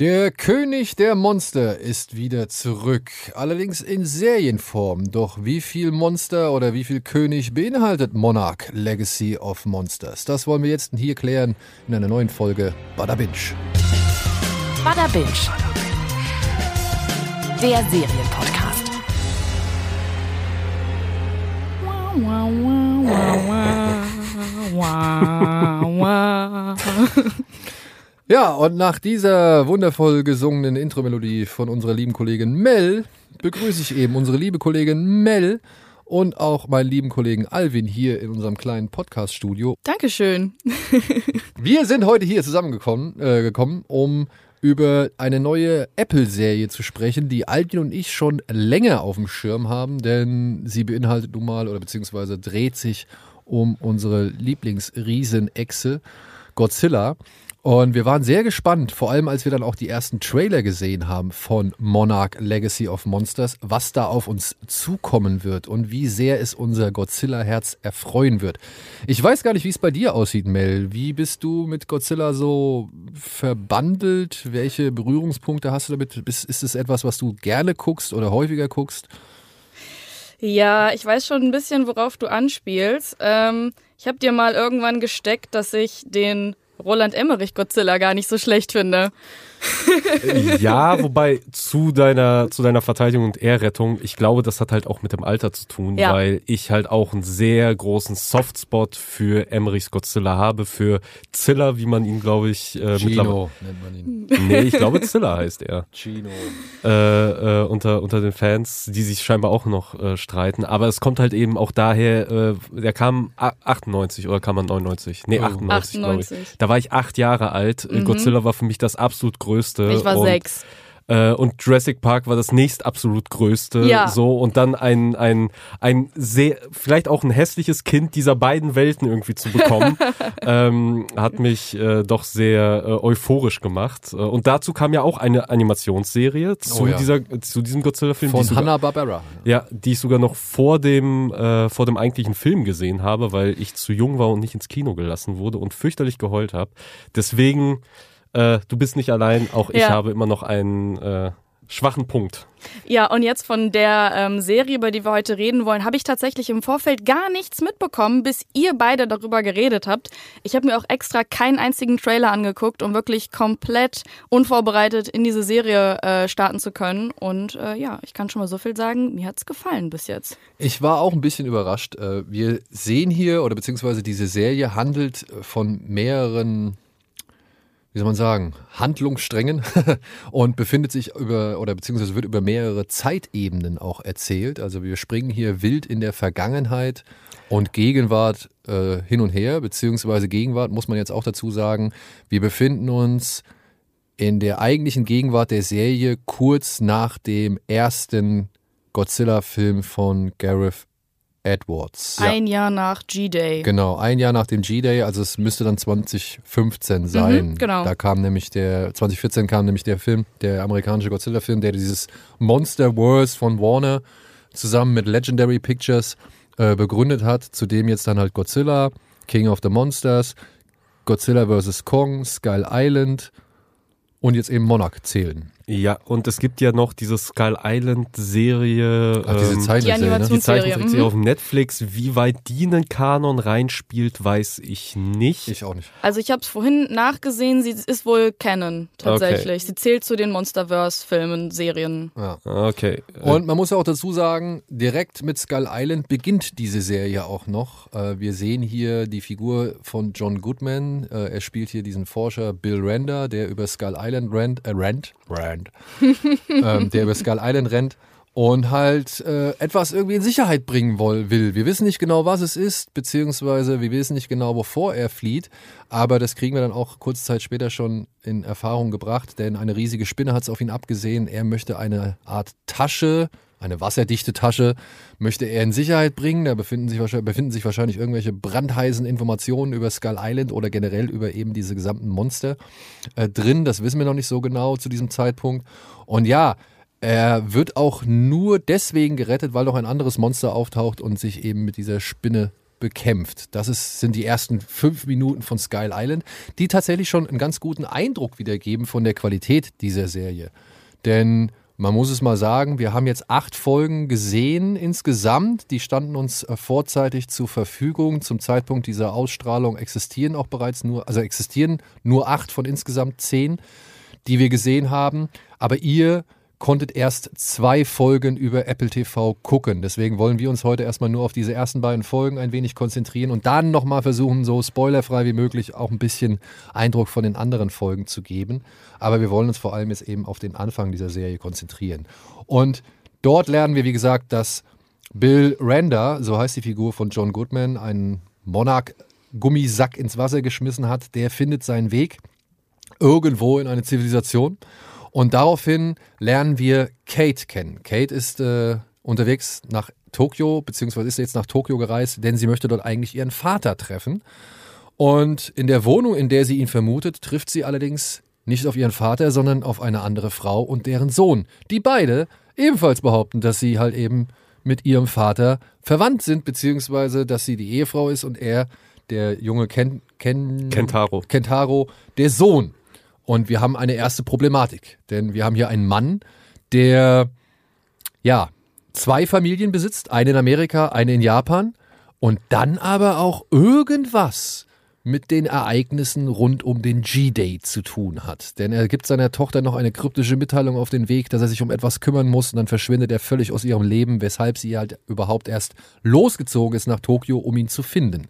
Der König der Monster ist wieder zurück, allerdings in Serienform. Doch wie viel Monster oder wie viel König beinhaltet Monarch Legacy of Monsters? Das wollen wir jetzt hier klären in einer neuen Folge Bada Binge. Bada Binge. Der Serienpodcast. Ja, und nach dieser wundervoll gesungenen Intro-Melodie von unserer lieben Kollegin Mel begrüße ich eben unsere liebe Kollegin Mel und auch meinen lieben Kollegen Alvin hier in unserem kleinen Podcast-Studio. Dankeschön. Wir sind heute hier zusammengekommen, äh, gekommen, um über eine neue Apple-Serie zu sprechen, die Alvin und ich schon länger auf dem Schirm haben, denn sie beinhaltet nun mal oder beziehungsweise dreht sich um unsere Lieblingsriesenechse Godzilla. Und wir waren sehr gespannt, vor allem als wir dann auch die ersten Trailer gesehen haben von Monarch Legacy of Monsters, was da auf uns zukommen wird und wie sehr es unser Godzilla-Herz erfreuen wird. Ich weiß gar nicht, wie es bei dir aussieht, Mel. Wie bist du mit Godzilla so verbandelt? Welche Berührungspunkte hast du damit? Ist, es etwas, was du gerne guckst oder häufiger guckst? Ja, ich weiß schon ein bisschen, worauf du anspielst. Ähm, ich habe dir mal irgendwann gesteckt, dass ich den Roland Emmerich Godzilla gar nicht so schlecht finde. Ja, wobei zu deiner, zu deiner Verteidigung und Ehrrettung, ich glaube, das hat halt auch mit dem Alter zu tun, ja. weil ich halt auch einen sehr großen Softspot für Emmerichs Godzilla habe, für Zilla, wie man ihn, glaube ich, äh, Chino nennt man ihn. Nee, ich glaube Zilla heißt er. Chino. Äh, äh, unter, unter den Fans, die sich scheinbar auch noch äh, streiten. Aber es kommt halt eben auch daher, äh, der kam 98 oder kam man 99? Nee, 98, 98. glaube ich. Da war ich acht Jahre alt. Mhm. Godzilla war für mich das absolut größte größte. Ich war und, sechs. Äh, und Jurassic Park war das nächst absolut größte. Ja. So, und dann ein, ein, ein sehr, vielleicht auch ein hässliches Kind dieser beiden Welten irgendwie zu bekommen, ähm, hat mich äh, doch sehr äh, euphorisch gemacht. Äh, und dazu kam ja auch eine Animationsserie zu, Oh ja. dieser, zu diesem Godzilla-Film. die Von sogar- Hanna-Barbera. ja, die ich sogar noch vor dem, äh, vor dem eigentlichen Film gesehen habe, weil ich zu jung war und nicht ins Kino gelassen wurde und fürchterlich geheult habe. Deswegen, äh, du bist nicht allein, auch ich Ja. habe immer noch einen äh, schwachen Punkt. Ja, und jetzt von der ähm, Serie, über die wir heute reden wollen, habe ich tatsächlich im Vorfeld gar nichts mitbekommen, bis ihr beide darüber geredet habt. Ich habe mir auch extra keinen einzigen Trailer angeguckt, um wirklich komplett unvorbereitet in diese Serie äh, starten zu können. Und äh, ja, ich kann schon mal so viel sagen, mir hat's gefallen bis jetzt. Ich war auch ein bisschen überrascht. Äh, Wir sehen hier, oder beziehungsweise diese Serie handelt von mehreren, wie soll man sagen, Handlungssträngen und befindet sich über, oder beziehungsweise wird über mehrere Zeitebenen auch erzählt. Also wir springen hier wild in der Vergangenheit und Gegenwart äh, hin und her, beziehungsweise Gegenwart muss man jetzt auch dazu sagen, wir befinden uns in der eigentlichen Gegenwart der Serie kurz nach dem ersten Godzilla-Film von Gareth Edwards. Ein Jahr nach G-Day. Genau, ein Jahr nach dem G-Day, also es müsste dann 2015 sein. Mhm, genau. Da kam nämlich der, 2014 kam nämlich der Film, der amerikanische Godzilla-Film, der dieses Monster Wars von Warner zusammen mit Legendary Pictures äh, begründet hat, zu dem jetzt dann halt Godzilla, King of the Monsters, Godzilla vs. Kong, Skull Island und jetzt eben Monarch zählen. Ja, und es gibt ja noch diese Skull Island Serie. Ach, diese ähm, Zeichenserie, ne? die Animations- Zeichentrickserie Mhm. auf Netflix. Wie weit die in den Kanon reinspielt, weiß ich nicht. Ich auch nicht. Also ich habe es vorhin nachgesehen, sie ist wohl Canon tatsächlich. Sie zählt zu den Monsterverse-Filmen, Serien. Ja. Okay. Und man muss ja auch dazu sagen, direkt mit Skull Island beginnt diese Serie auch noch. Äh, Wir sehen hier die Figur von John Goodman. Äh, Er spielt hier diesen Forscher Bill Render, der über Skull Island rennt, äh, rennt, rennt ähm, der über Skull Island rennt und halt äh, etwas irgendwie in Sicherheit bringen will. Wir wissen nicht genau, was es ist, beziehungsweise wir wissen nicht genau, wovor er flieht, aber das kriegen wir dann auch kurze Zeit später schon in Erfahrung gebracht, denn eine riesige Spinne hat es auf ihn abgesehen. Er möchte eine Art Tasche, eine wasserdichte Tasche, möchte er in Sicherheit bringen. Da befinden sich, wahrscheinlich, befinden sich wahrscheinlich irgendwelche brandheißen Informationen über Skull Island oder generell über eben diese gesamten Monster äh, drin. Das wissen wir noch nicht so genau zu diesem Zeitpunkt. Und ja, er wird auch nur deswegen gerettet, weil noch ein anderes Monster auftaucht und sich eben mit dieser Spinne bekämpft. Das ist, sind die ersten fünf Minuten von Sky Island, die tatsächlich schon einen ganz guten Eindruck wiedergeben von der Qualität dieser Serie. Denn man muss es mal sagen, wir haben jetzt acht Folgen gesehen insgesamt. Die standen uns äh, vorzeitig zur Verfügung. Zum Zeitpunkt dieser Ausstrahlung existieren auch bereits nur, also existieren nur acht von insgesamt zehn, die wir gesehen haben. Aber ihr konntet erst zwei Folgen über Apple TV gucken. Deswegen wollen wir uns heute erstmal nur auf diese ersten beiden Folgen ein wenig konzentrieren und dann nochmal versuchen, so spoilerfrei wie möglich auch ein bisschen Eindruck von den anderen Folgen zu geben. Aber wir wollen uns vor allem jetzt eben auf den Anfang dieser Serie konzentrieren. Und dort lernen wir, wie gesagt, dass Bill Randa, so heißt die Figur von John Goodman, einen Monarch-Gummisack ins Wasser geschmissen hat, der findet seinen Weg irgendwo in eine Zivilisation und daraufhin lernen wir Kate kennen. Kate ist äh, unterwegs nach Tokio, beziehungsweise ist jetzt nach Tokio gereist, denn sie möchte dort eigentlich ihren Vater treffen. Und in der Wohnung, in der sie ihn vermutet, trifft sie allerdings nicht auf ihren Vater, sondern auf eine andere Frau und deren Sohn, die beide ebenfalls behaupten, dass sie halt eben mit ihrem Vater verwandt sind, beziehungsweise dass sie die Ehefrau ist und er, der junge Ken, Ken, Kentaro. Kentaro, der Sohn. Und wir haben eine erste Problematik, denn wir haben hier einen Mann, der ja zwei Familien besitzt, eine in Amerika, eine in Japan und dann aber auch irgendwas mit den Ereignissen rund um den G-Day zu tun hat. Denn er gibt seiner Tochter noch eine kryptische Mitteilung auf den Weg, dass er sich um etwas kümmern muss und dann verschwindet er völlig aus ihrem Leben, weshalb sie halt überhaupt erst losgezogen ist nach Tokio, um ihn zu finden.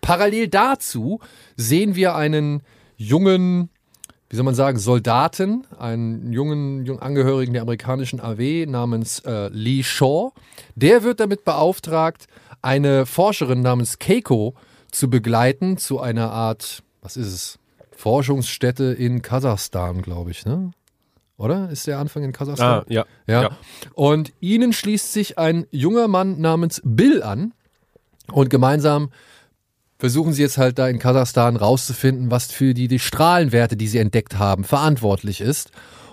Parallel dazu sehen wir einen jungen wie soll man sagen, Soldaten, einen jungen, jungen Angehörigen der amerikanischen AW namens äh, Lee Shaw. Der wird damit beauftragt, eine Forscherin namens Keiko zu begleiten zu einer Art, was ist es, Forschungsstätte in Kasachstan, glaube ich, ne? Oder? Ist der Anfang in Kasachstan? Ah, ja, ja. Ja. Und ihnen schließt sich ein junger Mann namens Bill an. Und gemeinsam versuchen sie jetzt halt da in Kasachstan rauszufinden, was für die, die Strahlenwerte, die sie entdeckt haben, verantwortlich ist.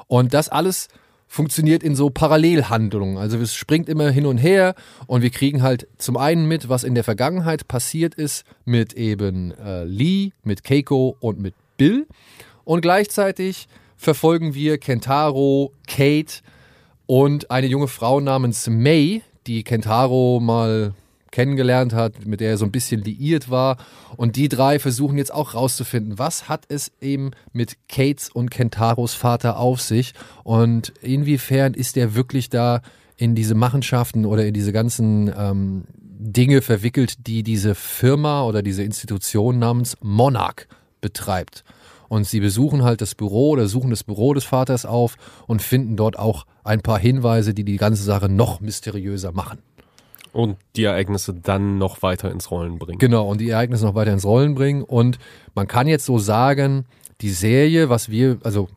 Und das alles funktioniert in so Parallelhandlungen. Also es springt immer hin und her und wir kriegen halt zum einen mit, was in der Vergangenheit passiert ist mit eben äh, Lee, mit Keiko und mit Bill. Und gleichzeitig verfolgen wir Kentaro, Kate und eine junge Frau namens May, die Kentaro mal kennengelernt hat, mit der er so ein bisschen liiert war. Und die drei versuchen jetzt auch rauszufinden, was hat es eben mit Kates und Kentaros Vater auf sich und inwiefern ist er wirklich da in diese Machenschaften oder in diese ganzen ähm, Dinge verwickelt, die diese Firma oder diese Institution namens Monarch betreibt. Und sie besuchen halt das Büro oder suchen das Büro des Vaters auf und finden dort auch ein paar Hinweise, die die ganze Sache noch mysteriöser machen. Und die Ereignisse dann noch weiter ins Rollen bringen. Genau, und die Ereignisse noch weiter ins Rollen bringen. Und man kann jetzt so sagen, die Serie, was wir, also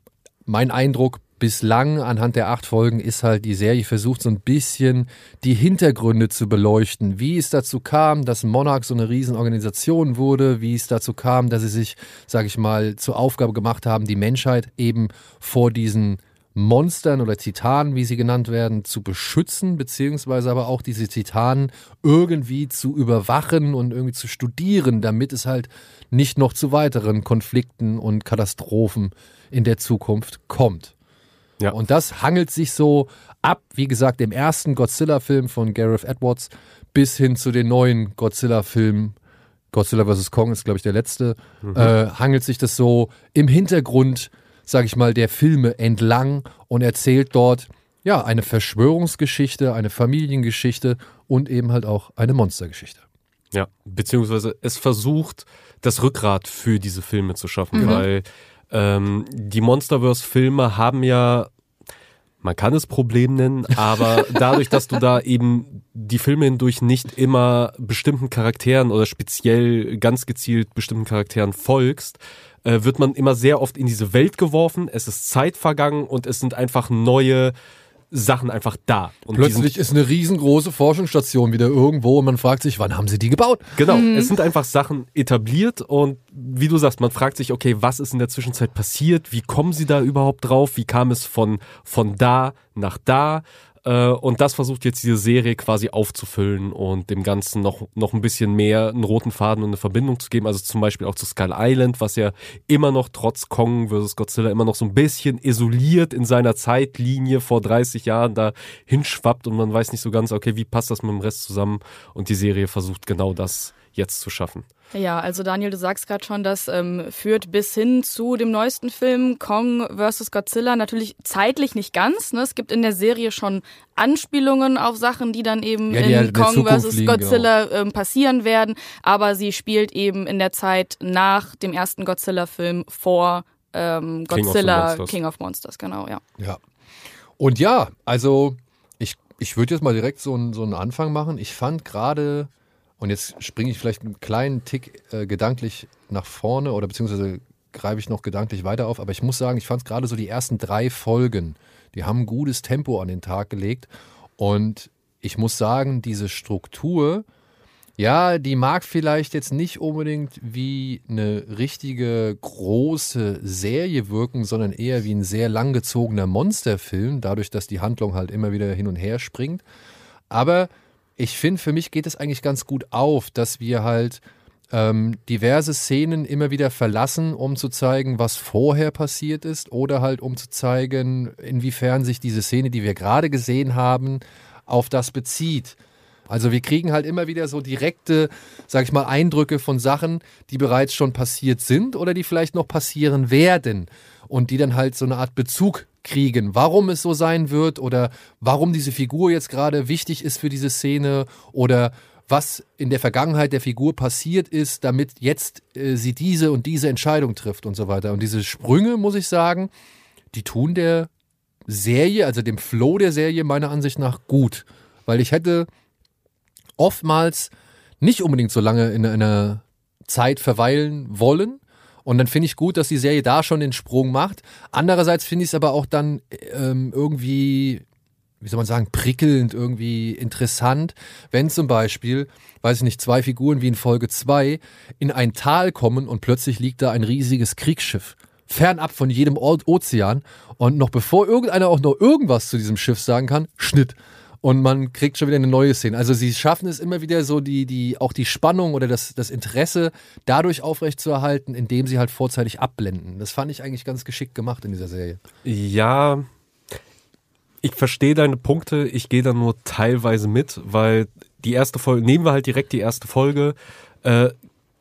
mein Eindruck bislang anhand der acht Folgen ist halt, die Serie versucht so ein bisschen die Hintergründe zu beleuchten. Wie es dazu kam, dass Monarch so eine Riesenorganisation wurde, wie es dazu kam, dass sie sich, sage ich mal, zur Aufgabe gemacht haben, die Menschheit eben vor diesen Monstern oder Titanen, wie sie genannt werden, zu beschützen, beziehungsweise aber auch diese Titanen irgendwie zu überwachen und irgendwie zu studieren, damit es halt nicht noch zu weiteren Konflikten und Katastrophen in der Zukunft kommt. Ja. Und das hangelt sich so ab, wie gesagt, dem ersten Godzilla-Film von Gareth Edwards bis hin zu den neuen Godzilla-Filmen. Godzilla vs. Kong ist, glaube ich, der letzte. Mhm. Äh, hangelt sich das so im Hintergrund sage ich mal, der Filme entlang und erzählt dort ja eine Verschwörungsgeschichte, eine Familiengeschichte und eben halt auch eine Monstergeschichte. Ja, beziehungsweise es versucht, das Rückgrat für diese Filme zu schaffen, mhm. weil ähm, die Monsterverse-Filme haben ja man kann es Problem nennen, aber dadurch, dass du da eben die Filme hindurch nicht immer bestimmten Charakteren oder speziell ganz gezielt bestimmten Charakteren folgst, äh, wird man immer sehr oft in diese Welt geworfen, es ist Zeit vergangen und es sind einfach neue Sachen einfach da. Und Plötzlich ist eine riesengroße Forschungsstation wieder irgendwo und man fragt sich, wann haben sie die gebaut? Genau, mhm. es sind einfach Sachen etabliert und wie du sagst, man fragt sich, okay, was ist in der Zwischenzeit passiert? Wie kommen sie da überhaupt drauf? Wie kam es von, von da nach da? Äh, und das versucht jetzt diese Serie quasi aufzufüllen und dem Ganzen noch, noch ein bisschen mehr einen roten Faden und eine Verbindung zu geben. Also zum Beispiel auch zu Skull Island, was ja immer noch trotz Kong vs. Godzilla immer noch so ein bisschen isoliert in seiner Zeitlinie vor 30 Jahren da hinschwappt und man weiß nicht so ganz, okay, wie passt das mit dem Rest zusammen? Und die Serie versucht genau das jetzt zu schaffen. Ja, also Daniel, du sagst gerade schon, das ähm, führt bis hin zu dem neuesten Film Kong vs. Godzilla. Natürlich zeitlich nicht ganz. Ne? Es gibt in der Serie schon Anspielungen auf Sachen, die dann eben ja, die in halt Kong vs. Godzilla genau. ähm, passieren werden. Aber sie spielt eben in der Zeit nach dem ersten Godzilla-Film vor ähm, Godzilla King of, King of Monsters. Genau, ja. Ja. Und ja, also ich, ich würde jetzt mal direkt so, einen so einen Anfang machen. Ich fand gerade und jetzt springe ich vielleicht einen kleinen Tick äh, gedanklich nach vorne oder beziehungsweise greife ich noch gedanklich weiter auf. Aber ich muss sagen, ich fand es gerade so die ersten drei Folgen, die haben ein gutes Tempo an den Tag gelegt. Und ich muss sagen, diese Struktur, ja, die mag vielleicht jetzt nicht unbedingt wie eine richtige große Serie wirken, sondern eher wie ein sehr langgezogener Monsterfilm, dadurch, dass die Handlung halt immer wieder hin und her springt. Aber ich finde, für mich geht es eigentlich ganz gut auf, dass wir halt ähm, diverse Szenen immer wieder verlassen, um zu zeigen, was vorher passiert ist oder halt um zu zeigen, inwiefern sich diese Szene, die wir gerade gesehen haben, auf das bezieht. Also wir kriegen halt immer wieder so direkte, sag ich mal, Eindrücke von Sachen, die bereits schon passiert sind oder die vielleicht noch passieren werden und die dann halt so eine Art Bezug kriegen, warum es so sein wird oder warum diese Figur jetzt gerade wichtig ist für diese Szene oder was in der Vergangenheit der Figur passiert ist, damit jetzt äh, sie diese und diese Entscheidung trifft und so weiter. Und diese Sprünge, muss ich sagen, die tun der Serie, also dem Flow der Serie meiner Ansicht nach gut. Weil ich hätte oftmals nicht unbedingt so lange in einer Zeit verweilen wollen, und dann finde ich gut, dass die Serie da schon den Sprung macht. Andererseits finde ich es aber auch dann ähm, irgendwie, wie soll man sagen, prickelnd, irgendwie interessant, wenn zum Beispiel, weiß ich nicht, zwei Figuren wie in Folge 2 in ein Tal kommen und plötzlich liegt da ein riesiges Kriegsschiff. Fernab von jedem Ozean. Und noch bevor irgendeiner auch noch irgendwas zu diesem Schiff sagen kann, Schnitt und man kriegt schon wieder eine neue Szene. Also sie schaffen es immer wieder so, die, die, auch die Spannung oder das, das Interesse dadurch aufrechtzuerhalten, indem sie halt vorzeitig abblenden. Das fand ich eigentlich ganz geschickt gemacht in dieser Serie. Ja, ich verstehe deine Punkte, ich gehe da nur teilweise mit, weil die erste Folge, nehmen wir halt direkt die erste Folge, äh,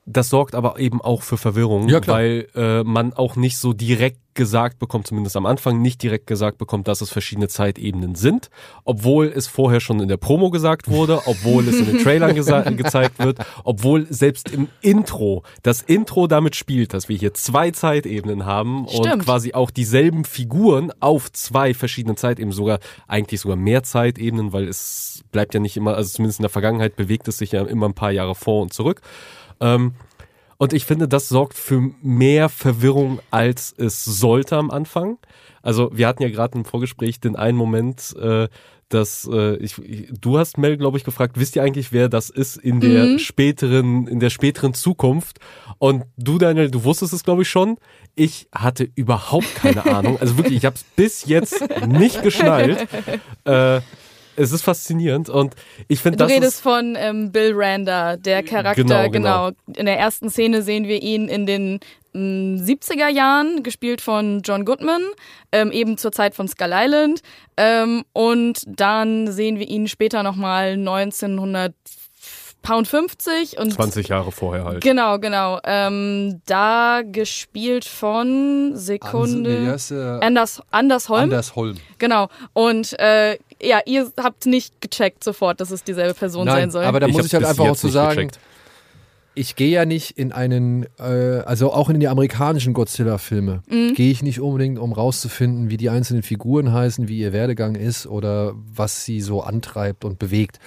das sorgt aber eben auch für Verwirrung, ja, weil äh, man auch nicht so direkt gesagt bekommt, zumindest am Anfang nicht direkt gesagt bekommt, dass es verschiedene Zeitebenen sind, obwohl es vorher schon in der Promo gesagt wurde, obwohl es in den Trailern gezeigt wird, obwohl selbst im Intro, das Intro damit spielt, dass wir hier zwei Zeitebenen haben Stimmt. und quasi auch dieselben Figuren auf zwei verschiedenen Zeitebenen, sogar eigentlich sogar mehr Zeitebenen, weil es bleibt ja nicht immer, also zumindest in der Vergangenheit bewegt es sich ja immer ein paar Jahre vor und zurück. Ähm, und ich finde, das sorgt für mehr Verwirrung, als es sollte am Anfang. Also wir hatten ja gerade im Vorgespräch den einen Moment, äh, dass äh, ich, ich, du hast Mel, glaube ich, gefragt, wisst ihr eigentlich, wer das ist in der mhm. späteren, in der späteren Zukunft? Und du, Daniel, du wusstest es, glaube ich, schon. Ich hatte überhaupt keine Ahnung. Also wirklich, ich habe es bis jetzt nicht geschnallt. Äh, es ist faszinierend und ich finde das. Du redest von ähm, Bill Randa, der Charakter, genau, genau, genau. In der ersten Szene sehen wir ihn in den 70er mm, Jahren, gespielt von John Goodman, ähm, eben zur Zeit von Skull Island. Ähm, und dann sehen wir ihn später nochmal 1900 Pound 50 und 20 Jahre vorher halt. Genau, genau. Ähm, da gespielt von Sekunde Ans, nee, äh, Anders Anders Holm. Anders Holm. Genau. Und äh, ja, ihr habt nicht gecheckt sofort, dass es dieselbe Person Nein, sein soll. Aber da ich muss ich halt einfach auch zu so sagen, gecheckt. ich gehe ja nicht in einen, äh, also auch in die amerikanischen Godzilla-Filme, mhm. gehe ich nicht unbedingt, um rauszufinden, wie die einzelnen Figuren heißen, wie ihr Werdegang ist oder was sie so antreibt und bewegt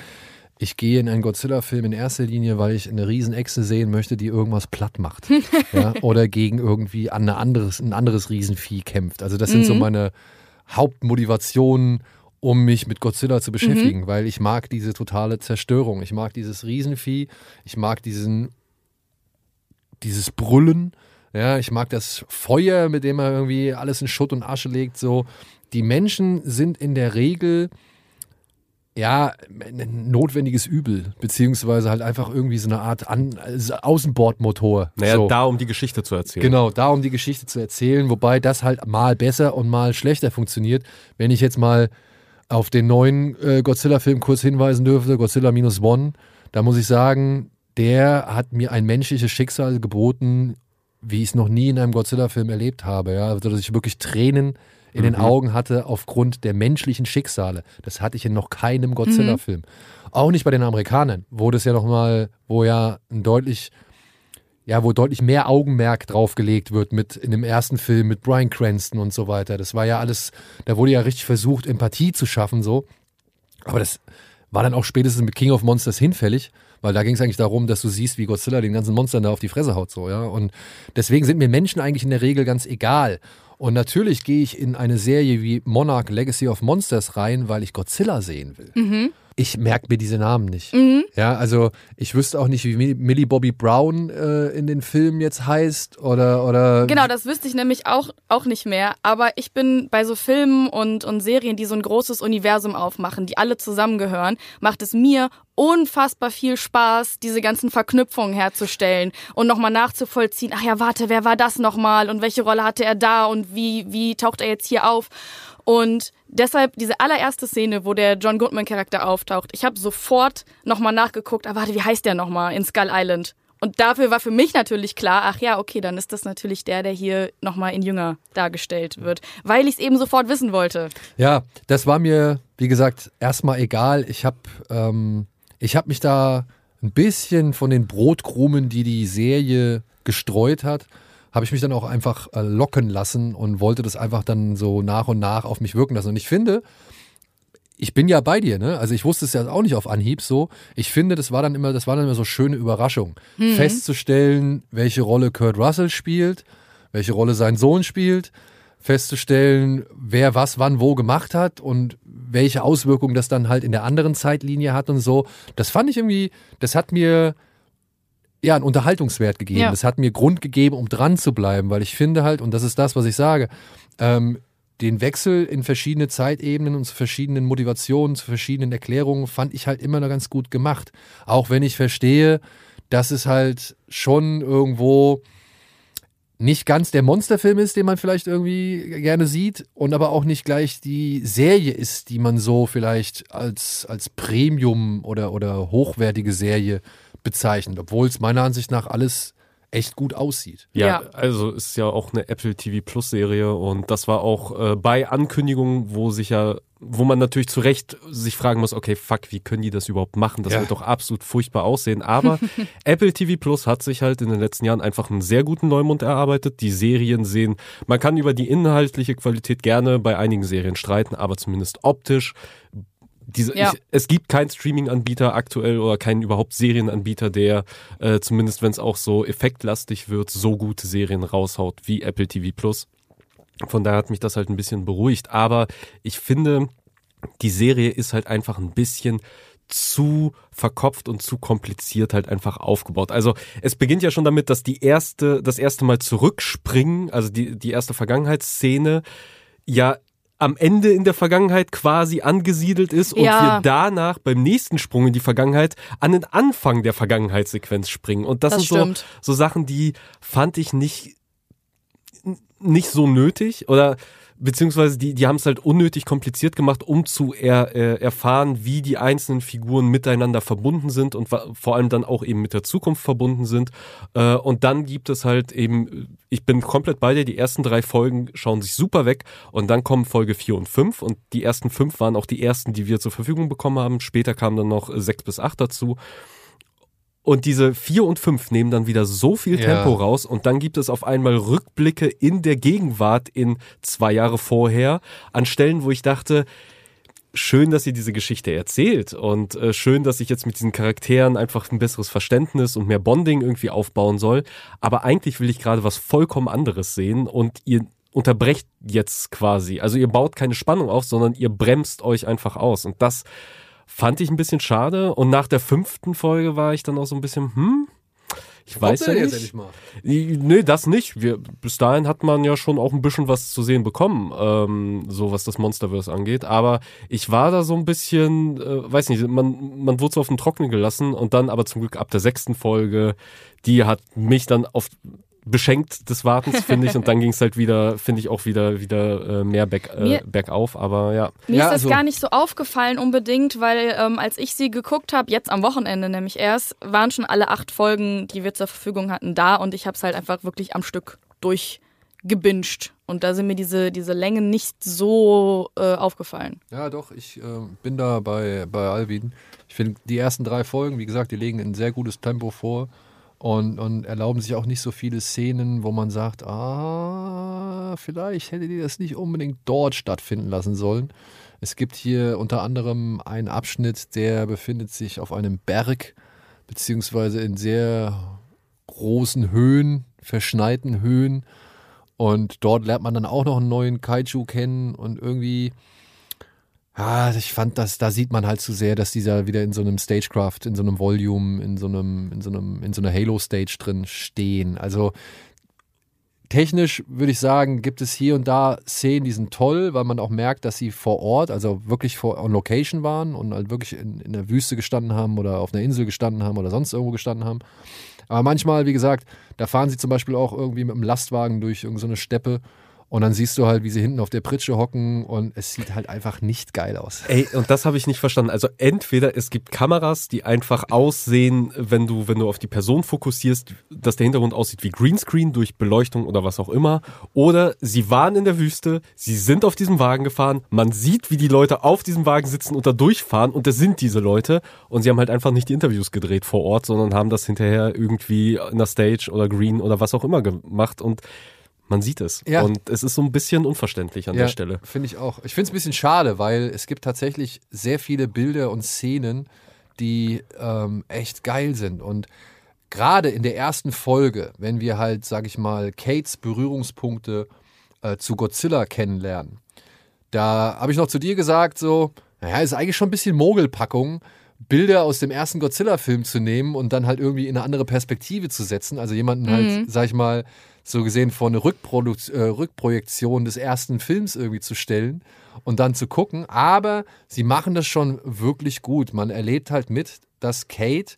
ich gehe in einen Godzilla-Film in erster Linie, weil ich eine riesen Echse sehen möchte, die irgendwas platt macht. ja, oder gegen irgendwie ein anderes, ein anderes Riesenvieh kämpft. Also das sind mhm. so meine Hauptmotivationen, um mich mit Godzilla zu beschäftigen, mhm. weil ich mag diese totale Zerstörung. Ich mag dieses Riesenvieh, ich mag diesen, dieses Brüllen, ja, ich mag das Feuer, mit dem er irgendwie alles in Schutt und Asche legt. So, die Menschen sind in der Regel ja, ein notwendiges Übel, beziehungsweise halt einfach irgendwie so eine Art An also Außenbordmotor. Naja, so. da um die Geschichte zu erzählen. Genau, da um die Geschichte zu erzählen, wobei das halt mal besser und mal schlechter funktioniert. Wenn ich jetzt mal auf den neuen äh, Godzilla-Film kurz hinweisen dürfte, Godzilla Minus One, da muss ich sagen, der hat mir ein menschliches Schicksal geboten, wie ich es noch nie in einem Godzilla-Film erlebt habe. Ja? Also, dass ich wirklich Tränen in den mhm. Augen hatte aufgrund der menschlichen Schicksale. Das hatte ich in noch keinem Godzilla-Film. Mhm. Auch nicht bei den Amerikanern, wo das ja nochmal, wo ja ein deutlich, ja, wo deutlich mehr Augenmerk draufgelegt wird mit in dem ersten Film mit Brian Cranston und so weiter. Das war ja alles, da wurde ja richtig versucht, Empathie zu schaffen, so. Aber das war dann auch spätestens mit King of Monsters hinfällig, weil da ging es eigentlich darum, dass du siehst, wie Godzilla den ganzen Monstern da auf die Fresse haut, so, ja. Und deswegen sind mir Menschen eigentlich in der Regel ganz egal. Und natürlich gehe ich in eine Serie wie Monarch Legacy of Monsters rein, weil ich Godzilla sehen will. Mhm. Ich merke mir diese Namen nicht. Mhm. Ja, also ich wüsste auch nicht, wie Millie Bobby Brown äh, in den Filmen jetzt heißt oder oder. Genau, das wüsste ich nämlich auch, auch nicht mehr. Aber ich bin bei so Filmen und, und Serien, die so ein großes Universum aufmachen, die alle zusammengehören, macht es mir unfassbar viel Spaß, diese ganzen Verknüpfungen herzustellen und nochmal nachzuvollziehen. Ach ja, warte, wer war das nochmal und welche Rolle hatte er da und wie, wie taucht er jetzt hier auf? Und deshalb diese allererste Szene, wo der John Goodman-Charakter auftaucht, ich habe sofort nochmal nachgeguckt, ah, warte, wie heißt der nochmal in Skull Island? Und dafür war für mich natürlich klar, ach ja, okay, dann ist das natürlich der, der hier nochmal in Jünger dargestellt wird, weil ich es eben sofort wissen wollte. Ja, das war mir, wie gesagt, erstmal egal. Ich habe ähm, hab mich da ein bisschen von den Brotkrumen, die die Serie gestreut hat, habe ich mich dann auch einfach äh, locken lassen und wollte das einfach dann so nach und nach auf mich wirken lassen. Und ich finde, ich bin ja bei dir, ne? Also ich wusste es ja auch nicht auf Anhieb so. Ich finde, das war dann immer, das war dann immer so schöne Überraschung, mhm. festzustellen, welche Rolle Kurt Russell spielt, welche Rolle sein Sohn spielt, festzustellen, wer was wann wo gemacht hat und welche Auswirkungen das dann halt in der anderen Zeitlinie hat und so. Das fand ich irgendwie, das hat mir ja, einen Unterhaltungswert gegeben. Ja. Das hat mir Grund gegeben, um dran zu bleiben, weil ich finde halt, und das ist das, was ich sage, ähm, den Wechsel in verschiedene Zeitebenen und zu verschiedenen Motivationen, zu verschiedenen Erklärungen fand ich halt immer noch ganz gut gemacht. Auch wenn ich verstehe, dass es halt schon irgendwo nicht ganz der Monsterfilm ist, den man vielleicht irgendwie gerne sieht und aber auch nicht gleich die Serie ist, die man so vielleicht als, als Premium oder, oder hochwertige Serie bezeichnet, obwohl es meiner Ansicht nach alles echt gut aussieht. Ja, ja, also ist ja auch eine Apple TV Plus Serie und das war auch äh, bei Ankündigungen, wo sich ja, wo man natürlich zu Recht sich fragen muss, okay, fuck, wie können die das überhaupt machen? Das ja. wird doch absolut furchtbar aussehen. Aber Apple TV Plus hat sich halt in den letzten Jahren einfach einen sehr guten Neumund erarbeitet. Die Serien sehen, man kann über die inhaltliche Qualität gerne bei einigen Serien streiten, aber zumindest optisch diese, ja. ich, es gibt keinen Streaming-Anbieter aktuell oder keinen überhaupt Serienanbieter, der äh, zumindest wenn es auch so effektlastig wird, so gute Serien raushaut wie Apple TV Plus. Von daher hat mich das halt ein bisschen beruhigt. Aber ich finde, die Serie ist halt einfach ein bisschen zu verkopft und zu kompliziert halt einfach aufgebaut. Also es beginnt ja schon damit, dass die erste, das erste Mal zurückspringen, also die, die erste Vergangenheitsszene ja am Ende in der Vergangenheit quasi angesiedelt ist und ja. wir danach beim nächsten Sprung in die Vergangenheit an den Anfang der Vergangenheitssequenz springen. Und das, das sind so, so Sachen, die fand ich nicht, nicht so nötig oder beziehungsweise die, die haben es halt unnötig kompliziert gemacht, um zu er, äh, erfahren, wie die einzelnen Figuren miteinander verbunden sind und vor allem dann auch eben mit der Zukunft verbunden sind. Äh, und dann gibt es halt eben, ich bin komplett bei dir, die ersten drei Folgen schauen sich super weg und dann kommen Folge vier und fünf und die ersten fünf waren auch die ersten, die wir zur Verfügung bekommen haben. Später kamen dann noch sechs bis acht dazu. Und diese vier und fünf nehmen dann wieder so viel Tempo ja. raus und dann gibt es auf einmal Rückblicke in der Gegenwart in zwei Jahre vorher an Stellen, wo ich dachte, schön, dass ihr diese Geschichte erzählt und äh, schön, dass ich jetzt mit diesen Charakteren einfach ein besseres Verständnis und mehr Bonding irgendwie aufbauen soll. Aber eigentlich will ich gerade was vollkommen anderes sehen und ihr unterbrecht jetzt quasi. Also ihr baut keine Spannung auf, sondern ihr bremst euch einfach aus und das Fand ich ein bisschen schade. Und nach der fünften Folge war ich dann auch so ein bisschen, hm, Ich weiß ja nicht. Nö, das nicht. Wir, bis dahin hat man ja schon auch ein bisschen was zu sehen bekommen, ähm, so was das Monsterverse angeht. Aber ich war da so ein bisschen, äh, weiß nicht, man, man wurde so auf den Trocknen gelassen und dann aber zum Glück ab der sechsten Folge, die hat mich dann auf beschenkt des Wartens, finde ich. Und dann ging es halt wieder, finde ich, auch wieder, wieder äh, mehr back, äh, bergauf. Aber ja. Mir ja, ist das also, gar nicht so aufgefallen unbedingt, weil ähm, als ich sie geguckt habe, jetzt am Wochenende nämlich erst, waren schon alle acht Folgen, die wir zur Verfügung hatten, da und ich habe es halt einfach wirklich am Stück durchgebinged. Und da sind mir diese, diese Längen nicht so äh, aufgefallen. Ja, doch, ich äh, bin da bei, bei Alvin. Ich finde, die ersten drei Folgen, wie gesagt, die legen ein sehr gutes Tempo vor und, und erlauben sich auch nicht so viele Szenen, wo man sagt, ah, vielleicht hätte die das nicht unbedingt dort stattfinden lassen sollen. Es gibt hier unter anderem einen Abschnitt, der befindet sich auf einem Berg, beziehungsweise in sehr großen Höhen, verschneiten Höhen. Und dort lernt man dann auch noch einen neuen Kaiju kennen und irgendwie ja, ich fand das, da sieht man halt zu sehr, dass dieser wieder in so einem Stagecraft, in so einem Volume, in so einem, in so einem, in so einer Halo-Stage drin stehen. Also technisch würde ich sagen, gibt es hier und da Szenen, die sind toll, weil man auch merkt, dass sie vor Ort, also wirklich vor on Location waren und halt wirklich in, in der Wüste gestanden haben oder auf einer Insel gestanden haben oder sonst irgendwo gestanden haben. Aber manchmal, wie gesagt, da fahren sie zum Beispiel auch irgendwie mit einem Lastwagen durch irgendeine so Steppe und dann siehst du halt, wie sie hinten auf der Pritsche hocken und es sieht halt einfach nicht geil aus. Ey, und das habe ich nicht verstanden. Also entweder es gibt Kameras, die einfach aussehen, wenn du, wenn du auf die Person fokussierst, dass der Hintergrund aussieht wie Greenscreen durch Beleuchtung oder was auch immer. Oder sie waren in der Wüste, sie sind auf diesem Wagen gefahren, man sieht, wie die Leute auf diesem Wagen sitzen und da durchfahren und das sind diese Leute. Und sie haben halt einfach nicht die Interviews gedreht vor Ort, sondern haben das hinterher irgendwie in der Stage oder Green oder was auch immer gemacht. Und man sieht es. Ja. Und es ist so ein bisschen unverständlich an ja, der Stelle. Finde ich auch. Ich finde es ein bisschen schade, weil es gibt tatsächlich sehr viele Bilder und Szenen, die ähm, echt geil sind. Und gerade in der ersten Folge, wenn wir halt, sag ich mal, Kates Berührungspunkte äh, zu Godzilla kennenlernen, da habe ich noch zu dir gesagt, so, naja, ist eigentlich schon ein bisschen Mogelpackung, Bilder aus dem ersten Godzilla-Film zu nehmen und dann halt irgendwie in eine andere Perspektive zu setzen. Also jemanden halt, mhm. halt, sag ich mal, so gesehen vor eine Rückprodukt äh, Rückprojektion des ersten Films irgendwie zu stellen und dann zu gucken. Aber sie machen das schon wirklich gut. Man erlebt halt mit, dass Kate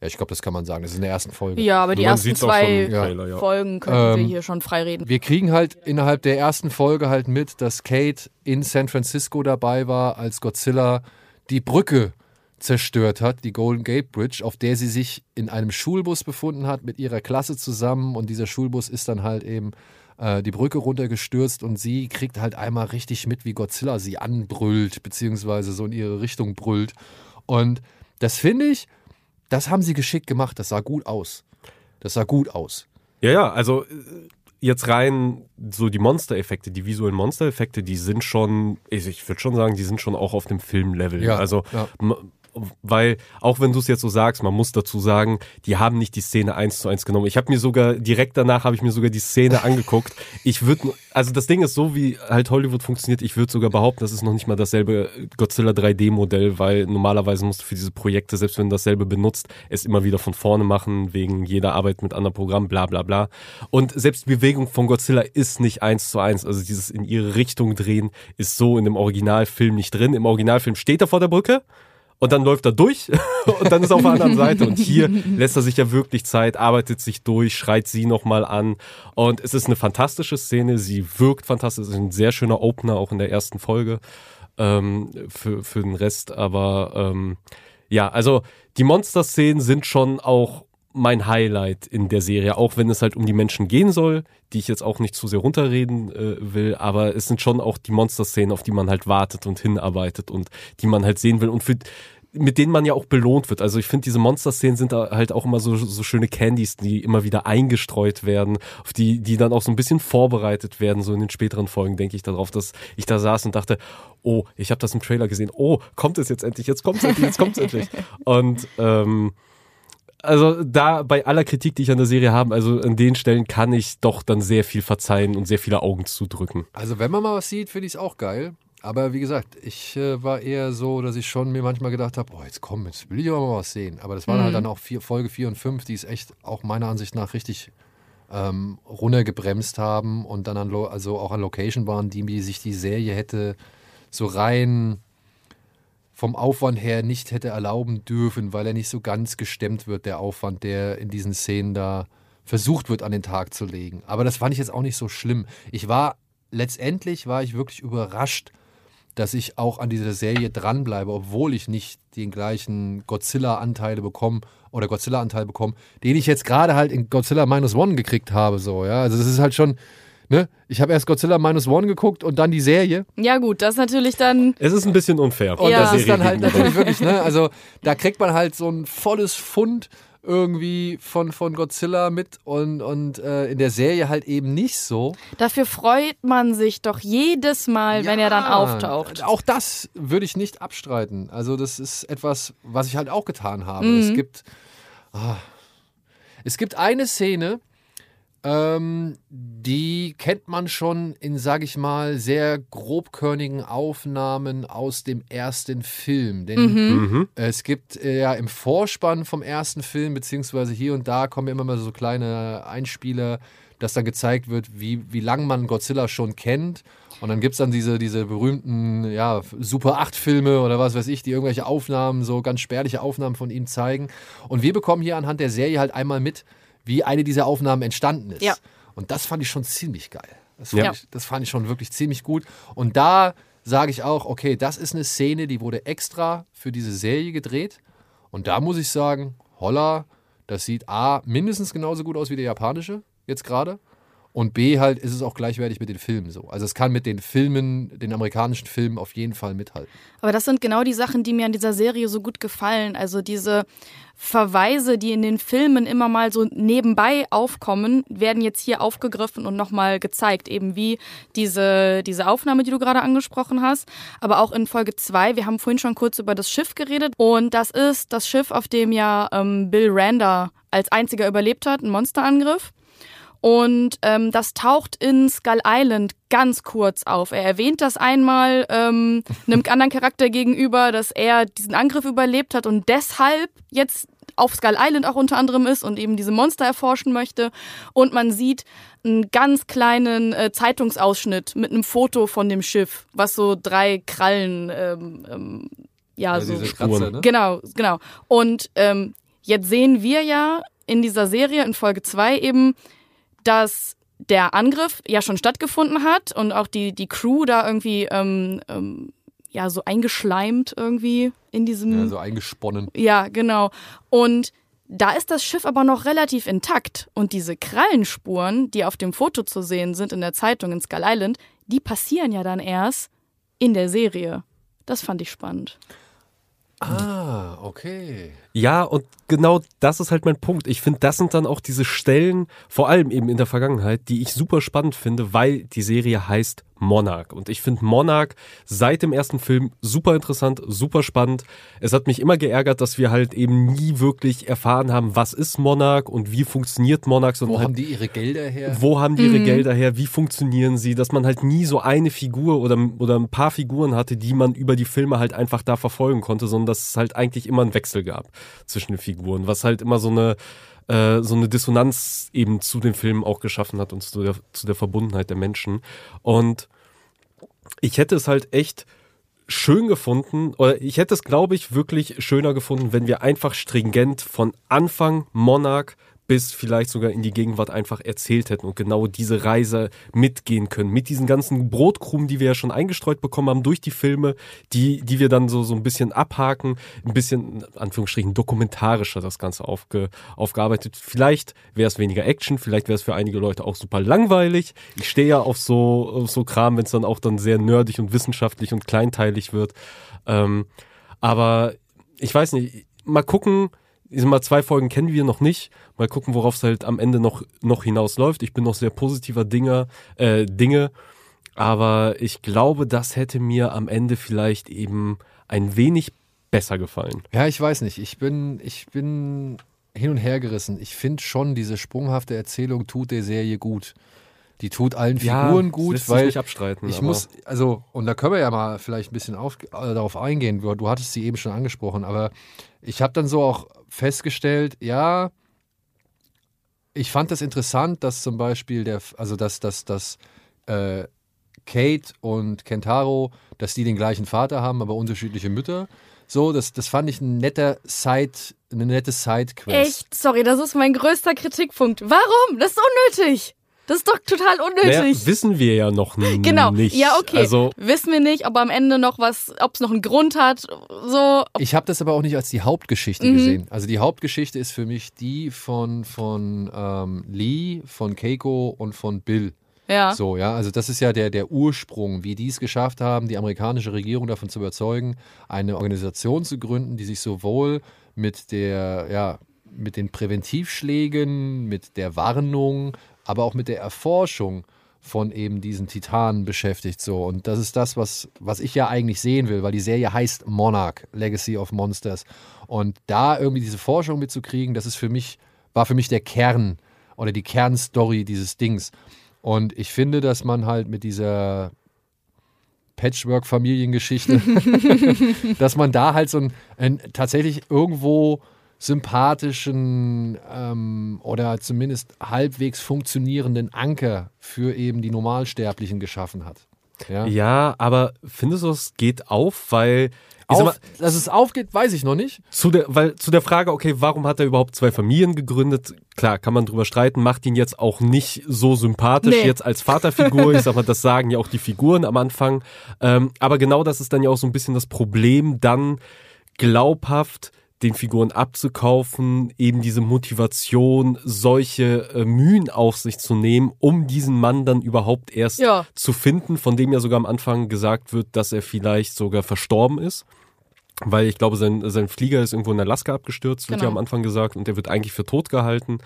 ja, ich glaube, das kann man sagen. Das ist in der ersten Folge. Ja, aber die ersten zwei Trailer, ja. Folgen können ähm, wir hier schon frei reden. Wir kriegen halt innerhalb der ersten Folge halt mit, dass Kate in San Francisco dabei war, als Godzilla die Brücke zerstört hat, die Golden Gate Bridge, auf der sie sich in einem Schulbus befunden hat mit ihrer Klasse zusammen und dieser Schulbus ist dann halt eben äh, die Brücke runtergestürzt und sie kriegt halt einmal richtig mit, wie Godzilla sie anbrüllt, beziehungsweise so in ihre Richtung brüllt. Und das finde ich, das haben sie geschickt gemacht, das sah gut aus. Das sah gut aus. Ja, ja, also äh, jetzt rein so die Monster-Effekte, die visuellen Monster-Effekte, die sind schon, ich würde schon sagen, die sind schon auch auf dem Film-Level. Ja, also ja weil auch wenn du es jetzt so sagst, man muss dazu sagen, die haben nicht die Szene eins zu eins genommen. Ich habe mir sogar direkt danach habe ich mir sogar die Szene angeguckt. Ich würde also das Ding ist so wie halt Hollywood funktioniert, ich würde sogar behaupten, das ist noch nicht mal dasselbe Godzilla 3D Modell, weil normalerweise musst du für diese Projekte, selbst wenn du dasselbe benutzt, es immer wieder von vorne machen wegen jeder Arbeit mit anderen Programmen, bla bla bla. Und selbst die Bewegung von Godzilla ist nicht eins zu eins, also dieses in ihre Richtung drehen ist so in dem Originalfilm nicht drin. Im Originalfilm steht er vor der Brücke und dann läuft er durch und dann ist er auf der anderen Seite. Und hier lässt er sich ja wirklich Zeit, arbeitet sich durch, schreit sie nochmal an. Und es ist eine fantastische Szene, sie wirkt fantastisch, es ist ein sehr schöner Opener, auch in der ersten Folge ähm, für, für den Rest. Aber ähm, ja, also die Monster-Szenen sind schon auch mein Highlight in der Serie, auch wenn es halt um die Menschen gehen soll, die ich jetzt auch nicht zu sehr runterreden äh, will, aber es sind schon auch die Monster-Szenen, auf die man halt wartet und hinarbeitet und die man halt sehen will und für mit denen man ja auch belohnt wird. Also ich finde, diese Monster-Szenen sind da halt auch immer so, so schöne Candies, die immer wieder eingestreut werden, auf die, die dann auch so ein bisschen vorbereitet werden. So in den späteren Folgen denke ich darauf, dass ich da saß und dachte, oh, ich habe das im Trailer gesehen, oh, kommt es jetzt endlich, jetzt kommt es endlich, jetzt kommt es endlich. Und ähm, also da bei aller Kritik, die ich an der Serie habe, also an den Stellen kann ich doch dann sehr viel verzeihen und sehr viele Augen zudrücken. Also wenn man mal was sieht, finde ich es auch geil. Aber wie gesagt, ich äh, war eher so, dass ich schon mir manchmal gedacht habe, oh, jetzt komm, jetzt will ich aber mal was sehen. Aber das waren halt mhm. halt dann auch vier, Folge 4 und 5, die es echt auch meiner Ansicht nach richtig ähm, runtergebremst haben und dann an, also auch an Location waren, die sich die Serie hätte so rein vom Aufwand her nicht hätte erlauben dürfen, weil er nicht so ganz gestemmt wird, der Aufwand, der in diesen Szenen da versucht wird an den Tag zu legen. Aber das fand ich jetzt auch nicht so schlimm. Ich war, letztendlich war ich wirklich überrascht, dass ich auch an dieser Serie dranbleibe, obwohl ich nicht den gleichen Godzilla-Anteile bekomme oder Godzilla-Anteil bekomme, den ich jetzt gerade halt in Godzilla Minus One gekriegt habe. So, ja? Also das ist halt schon, ne? Ich habe erst Godzilla Minus One geguckt und dann die Serie. Ja, gut, das ist natürlich dann. Es ist ein bisschen unfair. Und ja. das ist dann halt natürlich wirklich, ne? Also da kriegt man halt so ein volles Fund irgendwie von, von Godzilla mit und, und äh, in der Serie halt eben nicht so. Dafür freut man sich doch jedes Mal, ja, wenn er dann auftaucht. Auch das würde ich nicht abstreiten. Also das ist etwas, was ich halt auch getan habe. Mhm. Es gibt ah, es gibt eine Szene, ähm, die kennt man schon in, sag ich mal, sehr grobkörnigen Aufnahmen aus dem ersten Film. Denn mhm. mhm. es gibt äh, ja im Vorspann vom ersten Film, beziehungsweise hier und da kommen immer mal so kleine Einspieler, dass dann gezeigt wird, wie, wie lange man Godzilla schon kennt. Und dann gibt es dann diese, diese berühmten ja, Super 8-Filme oder was weiß ich, die irgendwelche Aufnahmen, so ganz spärliche Aufnahmen von ihm zeigen. Und wir bekommen hier anhand der Serie halt einmal mit, wie eine dieser Aufnahmen entstanden ist. Ja. Und das fand ich schon ziemlich geil. Das fand, ja. ich, das fand ich schon wirklich ziemlich gut. Und da sage ich auch, okay, das ist eine Szene, die wurde extra für diese Serie gedreht. Und da muss ich sagen, holla, das sieht A, mindestens genauso gut aus wie der japanische, jetzt gerade. Und B, halt ist es auch gleichwertig mit den Filmen so. Also es kann mit den Filmen, den amerikanischen Filmen auf jeden Fall mithalten. Aber das sind genau die Sachen, die mir an dieser Serie so gut gefallen. Also diese Verweise, die in den Filmen immer mal so nebenbei aufkommen, werden jetzt hier aufgegriffen und nochmal gezeigt. Eben wie diese, diese Aufnahme, die du gerade angesprochen hast. Aber auch in Folge 2, wir haben vorhin schon kurz über das Schiff geredet. Und das ist das Schiff, auf dem ja ähm, Bill Randa als einziger überlebt hat, ein Monsterangriff. Und ähm, das taucht in Skull Island ganz kurz auf. Er erwähnt das einmal ähm, einem anderen Charakter gegenüber, dass er diesen Angriff überlebt hat und deshalb jetzt auf Skull Island auch unter anderem ist und eben diese Monster erforschen möchte. Und man sieht einen ganz kleinen äh, Zeitungsausschnitt mit einem Foto von dem Schiff, was so drei Krallen, ähm, ähm, ja, ja, so Kratzer, ne? Genau, genau. Und ähm, jetzt sehen wir ja in dieser Serie in Folge 2 eben, dass der Angriff ja schon stattgefunden hat und auch die, die Crew da irgendwie ähm, ähm, ja so eingeschleimt irgendwie in diesem. Ja, so eingesponnen. Ja, genau. Und da ist das Schiff aber noch relativ intakt. Und diese Krallenspuren, die auf dem Foto zu sehen sind in der Zeitung in Skull Island, die passieren ja dann erst in der Serie. Das fand ich spannend. Ah, okay. Ja, und genau das ist halt mein Punkt. Ich finde, das sind dann auch diese Stellen, vor allem eben in der Vergangenheit, die ich super spannend finde, weil die Serie heißt Monarch. Und ich finde Monarch seit dem ersten Film super interessant, super spannend. Es hat mich immer geärgert, dass wir halt eben nie wirklich erfahren haben, was ist Monarch und wie funktioniert Monarch. Wo halt, haben die ihre Gelder her? Wo haben die ihre mhm. Gelder her? Wie funktionieren sie? Dass man halt nie so eine Figur oder, oder ein paar Figuren hatte, die man über die Filme halt einfach da verfolgen konnte, sondern dass es halt eigentlich immer einen Wechsel gab zwischen den Figuren, was halt immer so eine äh, so eine Dissonanz eben zu den Filmen auch geschaffen hat und zu der, zu der Verbundenheit der Menschen. Und ich hätte es halt echt schön gefunden, oder ich hätte es, glaube ich, wirklich schöner gefunden, wenn wir einfach stringent von Anfang Monarch bis vielleicht sogar in die Gegenwart einfach erzählt hätten und genau diese Reise mitgehen können. Mit diesen ganzen Brotkrumen, die wir ja schon eingestreut bekommen haben durch die Filme, die, die wir dann so, so ein bisschen abhaken, ein bisschen, Anführungsstrichen, dokumentarischer das Ganze aufge, aufgearbeitet. Vielleicht wäre es weniger Action, vielleicht wäre es für einige Leute auch super langweilig. Ich stehe ja auf so, auf so Kram, wenn es dann auch dann sehr nerdig und wissenschaftlich und kleinteilig wird. Ähm, aber ich weiß nicht, mal gucken, ich sag mal, zwei Folgen kennen wir noch nicht. Mal gucken, worauf es halt am Ende noch, noch hinausläuft. Ich bin noch sehr positiver Dinger, äh, Dinge. Aber ich glaube, das hätte mir am Ende vielleicht eben ein wenig besser gefallen. Ja, ich weiß nicht. Ich bin, ich bin hin und her gerissen. Ich finde schon, diese sprunghafte Erzählung tut der Serie gut. Die tut allen Figuren ja, gut, das weil nicht abstreiten, ich muss, also, und da können wir ja mal vielleicht ein bisschen auf, äh, darauf eingehen. Du, du hattest sie eben schon angesprochen, aber ich habe dann so auch festgestellt, ja, ich fand das interessant, dass zum Beispiel der, also dass, dass, dass äh, Kate und Kentaro, dass die den gleichen Vater haben, aber unterschiedliche Mütter. So, das, das fand ich ein netter Side, eine nette Sidequest. Echt? Sorry, das ist mein größter Kritikpunkt. Warum? Das ist unnötig. Das ist doch total unnötig. Naja, wissen wir ja noch genau. nicht. Ja, okay. Also, wissen wir nicht, ob am Ende noch was, ob es noch einen Grund hat. So. Ich habe das aber auch nicht als die Hauptgeschichte mhm. gesehen. Also die Hauptgeschichte ist für mich die von, von ähm, Lee, von Keiko und von Bill. Ja. So, ja, also das ist ja der, der Ursprung, wie die es geschafft haben, die amerikanische Regierung davon zu überzeugen, eine Organisation zu gründen, die sich sowohl mit der, ja, mit den Präventivschlägen, mit der Warnung, aber auch mit der Erforschung von eben diesen Titanen beschäftigt. So. Und das ist das, was, was ich ja eigentlich sehen will, weil die Serie heißt Monarch, Legacy of Monsters. Und da irgendwie diese Forschung mitzukriegen, das ist für mich, war für mich der Kern oder die Kernstory dieses Dings. Und ich finde, dass man halt mit dieser Patchwork-Familiengeschichte, dass man da halt so ein, ein tatsächlich irgendwo sympathischen ähm, oder zumindest halbwegs funktionierenden Anker für eben die Normalsterblichen geschaffen hat. Ja, ja aber findest du, es geht auf, weil auf, mal, dass es aufgeht, weiß ich noch nicht. Zu der, weil zu der Frage, okay, warum hat er überhaupt zwei Familien gegründet? Klar, kann man drüber streiten, macht ihn jetzt auch nicht so sympathisch nee. jetzt als Vaterfigur. Ich sag mal, das sagen ja auch die Figuren am Anfang. Ähm, aber genau das ist dann ja auch so ein bisschen das Problem, dann glaubhaft den Figuren abzukaufen, eben diese Motivation, solche äh, Mühen auf sich zu nehmen, um diesen Mann dann überhaupt erst ja. zu finden, von dem ja sogar am Anfang gesagt wird, dass er vielleicht sogar verstorben ist. Weil ich glaube, sein, sein Flieger ist irgendwo in Alaska abgestürzt, wird genau. ja am Anfang gesagt, und der wird eigentlich für tot gehalten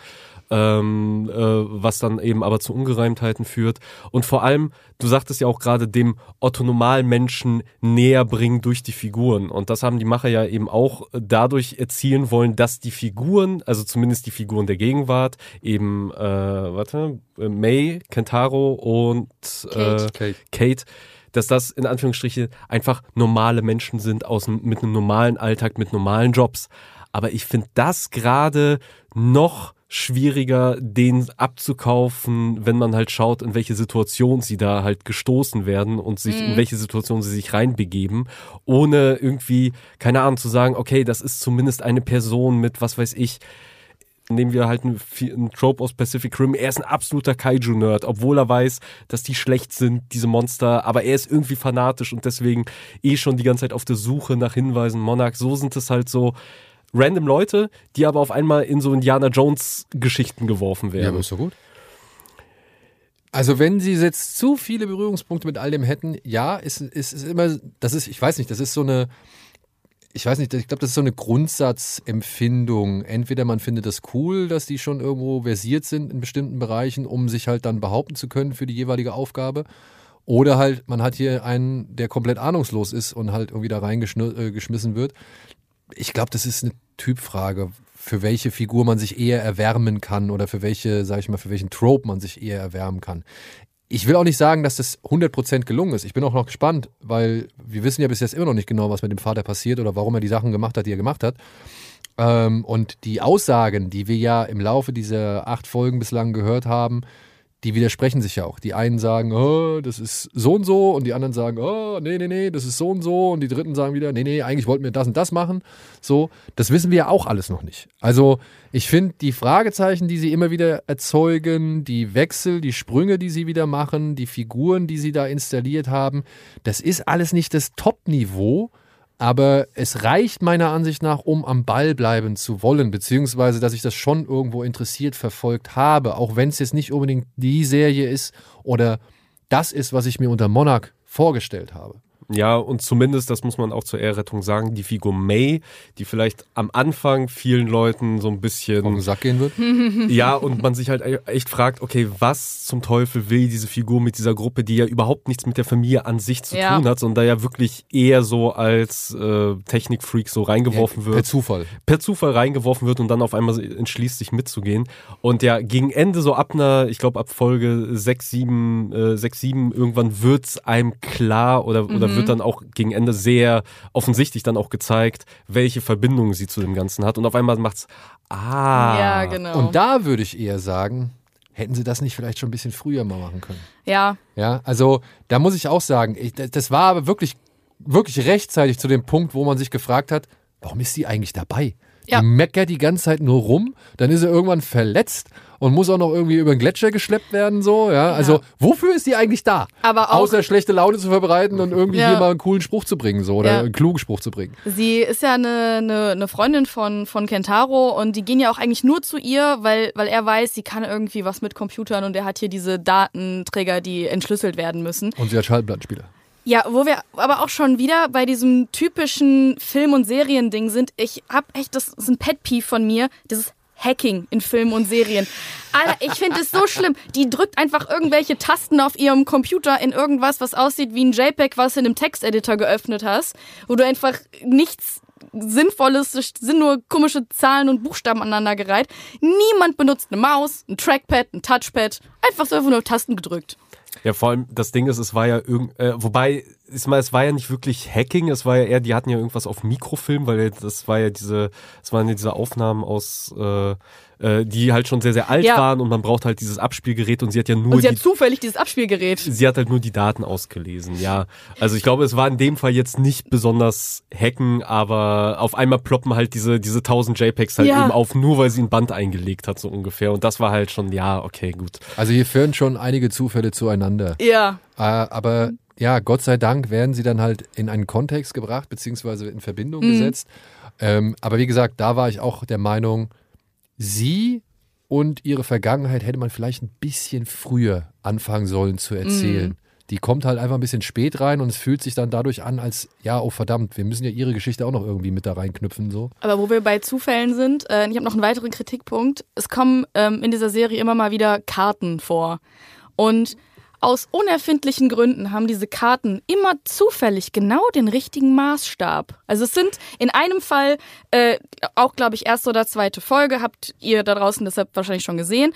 ähm, äh, was dann eben aber zu Ungereimtheiten führt. Und vor allem, du sagtest ja auch gerade, dem Otto-Normalmenschen näher bringen durch die Figuren. Und das haben die Macher ja eben auch dadurch erzielen wollen, dass die Figuren, also zumindest die Figuren der Gegenwart, eben, äh, warte, May, Kentaro und äh, Kate. Kate dass das in Anführungsstrichen einfach normale Menschen sind aus, mit einem normalen Alltag, mit normalen Jobs. Aber ich finde das gerade noch schwieriger, den abzukaufen, wenn man halt schaut, in welche Situation sie da halt gestoßen werden und sich, mhm. in welche Situation sie sich reinbegeben, ohne irgendwie, keine Ahnung, zu sagen, okay, das ist zumindest eine Person mit, was weiß ich, nehmen wir halt einen, einen Trope aus Pacific Rim. Er ist ein absoluter Kaiju-Nerd, obwohl er weiß, dass die schlecht sind, diese Monster, aber er ist irgendwie fanatisch und deswegen eh schon die ganze Zeit auf der Suche nach Hinweisen. Monarch, so sind es halt so, random Leute, die aber auf einmal in so Indiana Jones Geschichten geworfen werden. Ja, aber ist doch gut. Also wenn sie jetzt zu viele Berührungspunkte mit all dem hätten, ja, ist, ist, ist immer, das ist, ich weiß nicht, das ist so eine, ich weiß nicht, ich glaube, das ist so eine Grundsatzempfindung. Entweder man findet das cool, dass die schon irgendwo versiert sind in bestimmten Bereichen, um sich halt dann behaupten zu können für die jeweilige Aufgabe. Oder halt, man hat hier einen, der komplett ahnungslos ist und halt irgendwie da reingeschmissen äh, wird ich glaube, das ist eine Typfrage, für welche Figur man sich eher erwärmen kann oder für welche, sage ich mal, für welchen Trope man sich eher erwärmen kann. Ich will auch nicht sagen, dass das 100% gelungen ist. Ich bin auch noch gespannt, weil wir wissen ja bis jetzt immer noch nicht genau, was mit dem Vater passiert oder warum er die Sachen gemacht hat, die er gemacht hat. Ähm, und die Aussagen, die wir ja im Laufe dieser acht Folgen bislang gehört haben, die widersprechen sich ja auch. Die einen sagen, oh, das ist so und so und die anderen sagen, oh, nee, nee, nee, das ist so und so und die dritten sagen wieder, nee, nee, eigentlich wollten wir das und das machen. So, das wissen wir ja auch alles noch nicht. Also, ich finde die Fragezeichen, die sie immer wieder erzeugen, die Wechsel, die Sprünge, die sie wieder machen, die Figuren, die sie da installiert haben, das ist alles nicht das Top-Niveau aber es reicht meiner Ansicht nach, um am Ball bleiben zu wollen, beziehungsweise dass ich das schon irgendwo interessiert verfolgt habe, auch wenn es jetzt nicht unbedingt die Serie ist oder das ist, was ich mir unter Monarch vorgestellt habe. Ja, und zumindest, das muss man auch zur Ehrrettung sagen, die Figur May, die vielleicht am Anfang vielen Leuten so ein bisschen. Auf den Sack gehen wird? ja, und man sich halt echt fragt, okay, was zum Teufel will diese Figur mit dieser Gruppe, die ja überhaupt nichts mit der Familie an sich zu ja. tun hat, sondern da ja wirklich eher so als äh, Technikfreak so reingeworfen ja, wird. Per Zufall. Per Zufall reingeworfen wird und dann auf einmal entschließt, sich mitzugehen. Und ja, gegen Ende, so ab einer, ich glaube ab Folge 6, 7, äh, 6, 7, irgendwann wird's einem klar oder, mhm. oder wird dann auch gegen Ende sehr offensichtlich dann auch gezeigt, welche Verbindungen sie zu dem Ganzen hat. Und auf einmal macht's, ah. Ja, genau. Und da würde ich eher sagen, hätten sie das nicht vielleicht schon ein bisschen früher mal machen können. Ja. Ja, also da muss ich auch sagen, ich, das war aber wirklich, wirklich rechtzeitig zu dem Punkt, wo man sich gefragt hat, warum ist sie eigentlich dabei? Ja. Die meckert die ganze Zeit nur rum, dann ist er irgendwann verletzt und muss auch noch irgendwie über den Gletscher geschleppt werden, so, ja. ja. Also, wofür ist die eigentlich da? Aber auch, Außer schlechte Laune zu verbreiten und irgendwie ja. hier mal einen coolen Spruch zu bringen, so, oder einen klugen Spruch zu bringen. Sie ist ja eine, eine, eine Freundin von, von Kentaro und die gehen ja auch eigentlich nur zu ihr, weil, weil er weiß, sie kann irgendwie was mit Computern und er hat hier diese Datenträger, die entschlüsselt werden müssen. Und sie hat Schallplattenspieler. Ja, wo wir aber auch schon wieder bei diesem typischen Film- und Seriending sind. Ich hab echt, das ist ein Pet-Peeve von mir, dieses Hacking in Filmen und Serien. Alter, ich finde es so schlimm. Die drückt einfach irgendwelche Tasten auf ihrem Computer in irgendwas, was aussieht wie ein JPEG, was du in einem Texteditor geöffnet hast, wo du einfach nichts Sinnvolles, sind nur komische Zahlen und Buchstaben aneinandergereiht. Niemand benutzt eine Maus, ein Trackpad, ein Touchpad. Einfach so einfach nur Tasten gedrückt. Ja, vor allem das Ding ist, es war ja irgend, äh, wobei, ich meine, es war ja nicht wirklich Hacking, es war ja eher, die hatten ja irgendwas auf Mikrofilm, weil das war ja diese, es waren ja diese Aufnahmen aus äh, äh, die halt schon sehr, sehr alt ja. waren und man braucht halt dieses Abspielgerät und sie hat ja nur. Und sie die, hat zufällig dieses Abspielgerät. Sie hat halt nur die Daten ausgelesen, ja. Also ich glaube, es war in dem Fall jetzt nicht besonders hacken, aber auf einmal ploppen halt diese, diese 1000 JPEGs halt ja. eben auf, nur weil sie ein Band eingelegt hat, so ungefähr. Und das war halt schon, ja, okay, gut. Also hier führen schon einige Zufälle zueinander. Ja. Äh, aber ja, Gott sei Dank werden sie dann halt in einen Kontext gebracht, beziehungsweise in Verbindung mhm. gesetzt. Ähm, aber wie gesagt, da war ich auch der Meinung, sie und ihre Vergangenheit hätte man vielleicht ein bisschen früher anfangen sollen zu erzählen. Mhm. Die kommt halt einfach ein bisschen spät rein und es fühlt sich dann dadurch an, als, ja, oh verdammt, wir müssen ja ihre Geschichte auch noch irgendwie mit da reinknüpfen. So. Aber wo wir bei Zufällen sind, äh, ich habe noch einen weiteren Kritikpunkt. Es kommen ähm, in dieser Serie immer mal wieder Karten vor. Und aus unerfindlichen Gründen haben diese Karten immer zufällig genau den richtigen Maßstab. Also es sind in einem Fall, äh, auch glaube ich erste oder zweite Folge, habt ihr da draußen deshalb wahrscheinlich schon gesehen,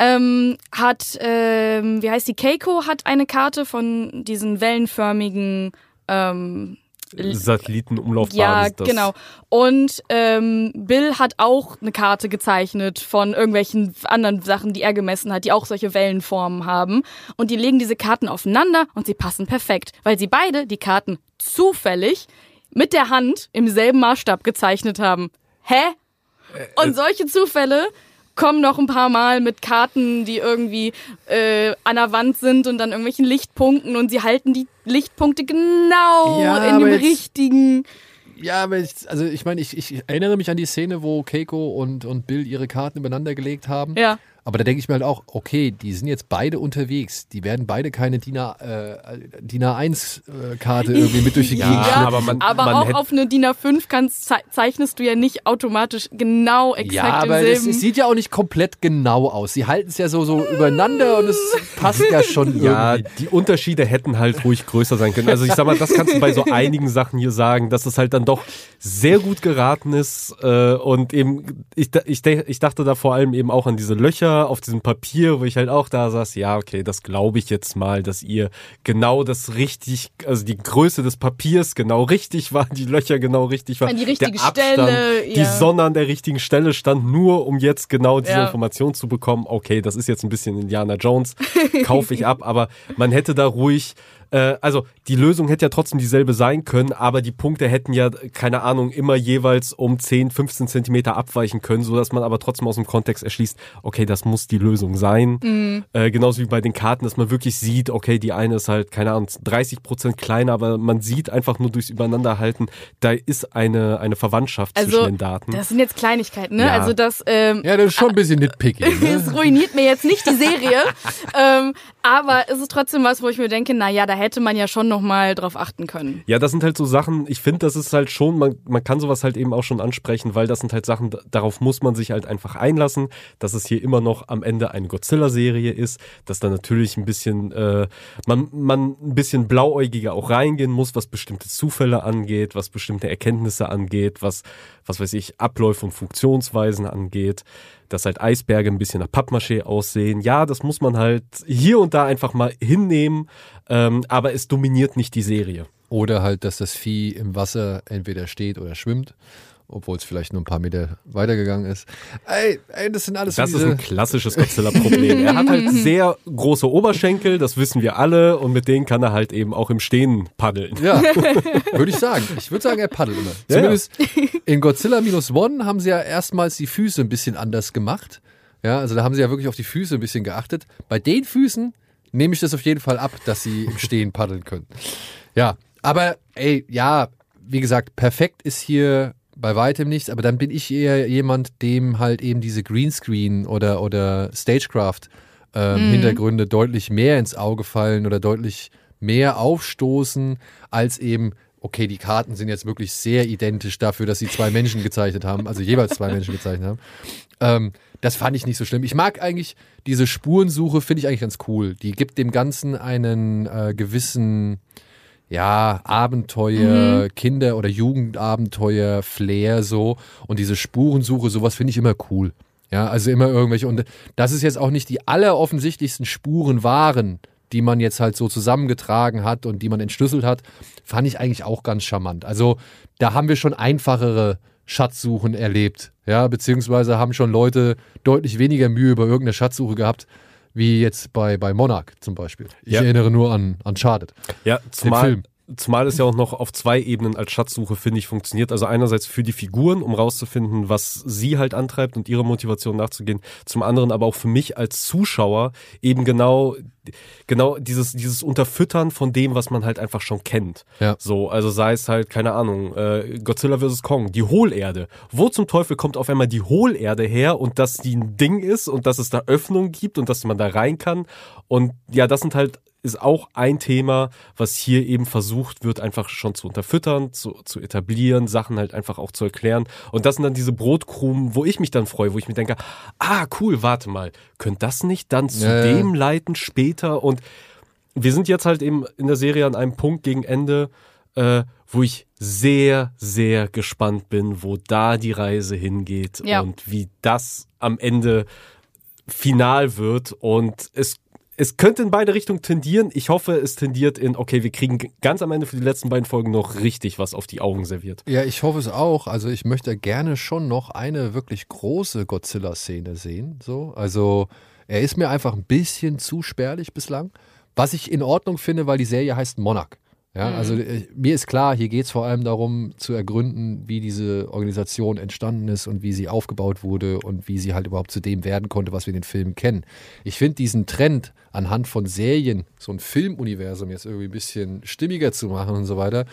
ähm, hat, ähm, wie heißt die, Keiko hat eine Karte von diesen wellenförmigen ähm, Satellitenumlaufbahn. Ja, genau. Und ähm, Bill hat auch eine Karte gezeichnet von irgendwelchen anderen Sachen, die er gemessen hat, die auch solche Wellenformen haben. Und die legen diese Karten aufeinander und sie passen perfekt, weil sie beide die Karten zufällig mit der Hand im selben Maßstab gezeichnet haben. Hä? Äh, und äh, solche Zufälle kommen noch ein paar Mal mit Karten, die irgendwie äh, an der Wand sind und dann irgendwelchen Lichtpunkten und sie halten die Lichtpunkte genau ja, in dem richtigen. Ja, aber ich, also ich meine, ich, ich erinnere mich an die Szene, wo Keiko und, und Bill ihre Karten übereinander gelegt haben. Ja. Aber da denke ich mir halt auch, okay, die sind jetzt beide unterwegs. Die werden beide keine DIN, A, äh, DIN A1-Karte äh, irgendwie mit durch die Gegend ja, aber, man, aber man auch auf eine DIN A5 kannst, zeichnest du ja nicht automatisch genau exakt Ja, aber es, es, sieht ja auch nicht komplett genau aus. Sie halten es ja so, so übereinander und es passt ja schon irgendwie. Ja, die Unterschiede hätten halt ruhig größer sein können. Also ich sag mal, das kannst du bei so einigen Sachen hier sagen, dass es halt dann doch sehr gut geraten ist äh, und eben, ich, ich, ich dachte da vor allem eben auch an diese Löcher auf diesem Papier, wo ich halt auch da saß, ja, okay, das glaube ich jetzt mal, dass ihr genau das richtig, also die Größe des Papiers genau richtig war, die Löcher genau richtig waren. An die richtige der Abstand, Stelle. Ja. Die Sonne an der richtigen Stelle stand, nur um jetzt genau diese ja. Information zu bekommen. Okay, das ist jetzt ein bisschen Indiana Jones, kaufe ich ab, aber man hätte da ruhig äh, also die Lösung hätte ja trotzdem dieselbe sein können, aber die Punkte hätten ja, keine Ahnung, immer jeweils um 10, 15 Zentimeter abweichen können, sodass man aber trotzdem aus dem Kontext erschließt, okay, das muss die Lösung sein. Mhm. Äh, genauso wie bei den Karten, dass man wirklich sieht, okay, die eine ist halt, keine Ahnung, 30 Prozent kleiner, aber man sieht einfach nur durchs Übereinanderhalten, da ist eine, eine Verwandtschaft also, zwischen den Daten. Das sind jetzt Kleinigkeiten, ne? Ja. Also das, ähm, ja, das ist schon ein bisschen nitpicky. Ne? es ruiniert mir jetzt nicht die Serie, ähm, aber es ist trotzdem was, wo ich mir denke, na ja, da hätte hätte man ja schon nochmal drauf achten können. Ja, das sind halt so Sachen, ich finde, das ist halt schon, man, man kann sowas halt eben auch schon ansprechen, weil das sind halt Sachen, darauf muss man sich halt einfach einlassen, dass es hier immer noch am Ende eine Godzilla-Serie ist, dass da natürlich ein bisschen, äh, man, man ein bisschen blauäugiger auch reingehen muss, was bestimmte Zufälle angeht, was bestimmte Erkenntnisse angeht, was, was weiß ich, Abläufe und Funktionsweisen angeht dass halt Eisberge ein bisschen nach Pappmaché aussehen. Ja, das muss man halt hier und da einfach mal hinnehmen, ähm, aber es dominiert nicht die Serie. Oder halt, dass das Vieh im Wasser entweder steht oder schwimmt obwohl es vielleicht nur ein paar Meter weitergegangen ist. Ey, ey das sind alles Das so ist ein klassisches Godzilla-Problem. er hat halt sehr große Oberschenkel, das wissen wir alle, und mit denen kann er halt eben auch im Stehen paddeln. Ja, würde ich sagen. Ich würde sagen, er paddelt immer. Ja, Zumindest ja. in Godzilla Minus One haben sie ja erstmals die Füße ein bisschen anders gemacht. Ja, also da haben sie ja wirklich auf die Füße ein bisschen geachtet. Bei den Füßen nehme ich das auf jeden Fall ab, dass sie im Stehen paddeln können. Ja, aber ey, ja, wie gesagt, perfekt ist hier bei weitem nichts, aber dann bin ich eher jemand, dem halt eben diese Greenscreen oder, oder Stagecraft ähm, mhm. Hintergründe deutlich mehr ins Auge fallen oder deutlich mehr aufstoßen, als eben, okay, die Karten sind jetzt wirklich sehr identisch dafür, dass sie zwei Menschen gezeichnet haben, also jeweils zwei Menschen gezeichnet haben. Ähm, das fand ich nicht so schlimm. Ich mag eigentlich diese Spurensuche, finde ich eigentlich ganz cool. Die gibt dem Ganzen einen äh, gewissen ja, Abenteuer, mhm. Kinder- oder Jugendabenteuer, Flair so und diese Spurensuche, sowas finde ich immer cool. Ja, also immer irgendwelche und das ist jetzt auch nicht die alleroffensichtlichsten Spuren waren, die man jetzt halt so zusammengetragen hat und die man entschlüsselt hat, fand ich eigentlich auch ganz charmant. Also da haben wir schon einfachere Schatzsuchen erlebt, ja, beziehungsweise haben schon Leute deutlich weniger Mühe über irgendeine Schatzsuche gehabt, wie jetzt bei, bei Monarch zum Beispiel. Ich ja. erinnere nur an Uncharted. Ja, zumal, Film. Zumal es ja auch noch auf zwei Ebenen als Schatzsuche, finde ich, funktioniert. Also einerseits für die Figuren, um rauszufinden, was sie halt antreibt und ihre Motivation nachzugehen. Zum anderen aber auch für mich als Zuschauer eben genau, genau dieses, dieses Unterfüttern von dem, was man halt einfach schon kennt. Ja. So, also sei es halt, keine Ahnung, äh, Godzilla vs. Kong, die Hohlerde. Wo zum Teufel kommt auf einmal die Hohlerde her und dass die ein Ding ist und dass es da Öffnungen gibt und dass man da rein kann. Und ja, das sind halt ist auch ein Thema, was hier eben versucht wird, einfach schon zu unterfüttern, zu, zu etablieren, Sachen halt einfach auch zu erklären. Und das sind dann diese Brotkrumen, wo ich mich dann freue, wo ich mir denke, ah, cool, warte mal, könnte das nicht dann zu ja. dem leiten später? Und wir sind jetzt halt eben in der Serie an einem Punkt gegen Ende, äh, wo ich sehr, sehr gespannt bin, wo da die Reise hingeht ja. und wie das am Ende final wird. Und es es könnte in beide Richtungen tendieren. Ich hoffe, es tendiert in, okay, wir kriegen ganz am Ende für die letzten beiden Folgen noch richtig was auf die Augen serviert. Ja, ich hoffe es auch. Also ich möchte gerne schon noch eine wirklich große Godzilla-Szene sehen. So, also er ist mir einfach ein bisschen zu spärlich bislang. Was ich in Ordnung finde, weil die Serie heißt Monarch. Ja, mhm. also äh, mir ist klar, hier geht es vor allem darum zu ergründen, wie diese Organisation entstanden ist und wie sie aufgebaut wurde und wie sie halt überhaupt zu dem werden konnte, was wir in den Filmen kennen. Ich finde diesen Trend anhand von Serien, so ein Filmuniversum jetzt irgendwie ein bisschen stimmiger zu machen und so weiter.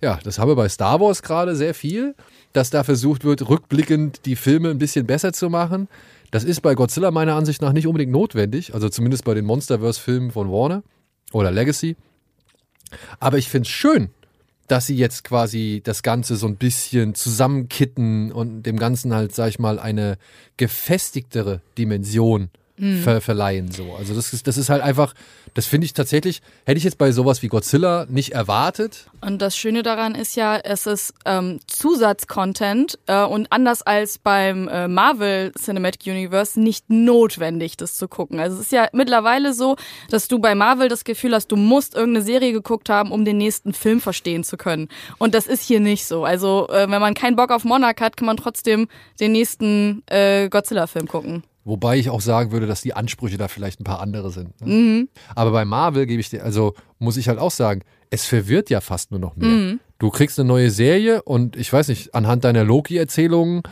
Ja, das haben wir bei Star Wars gerade sehr viel, dass da versucht wird, rückblickend die Filme ein bisschen besser zu machen. Das ist bei Godzilla meiner Ansicht nach nicht unbedingt notwendig, also zumindest bei den Monsterverse-Filmen von Warner oder Legacy. Aber ich finde es schön, dass sie jetzt quasi das Ganze so ein bisschen zusammenkitten und dem Ganzen halt, sag ich mal, eine gefestigtere Dimension mhm. ver verleihen. So. Also das ist, das ist halt einfach, das finde ich tatsächlich, hätte ich jetzt bei sowas wie Godzilla nicht erwartet. Und das Schöne daran ist ja, es ist ähm, Zusatzcontent äh, und anders als beim äh, Marvel Cinematic Universe nicht notwendig, das zu gucken. Also es ist ja mittlerweile so, dass du bei Marvel das Gefühl hast, du musst irgendeine Serie geguckt haben, um den nächsten Film verstehen zu können. Und das ist hier nicht so. Also äh, wenn man keinen Bock auf Monarch hat, kann man trotzdem den nächsten äh, Godzilla-Film gucken. Wobei ich auch sagen würde, dass die Ansprüche da vielleicht ein paar andere sind. Ne? Mhm. Aber bei Marvel gebe ich dir, also muss ich halt auch sagen, es verwirrt ja fast nur noch mehr. Mhm. Du kriegst eine neue Serie und ich weiß nicht, anhand deiner Loki-Erzählungen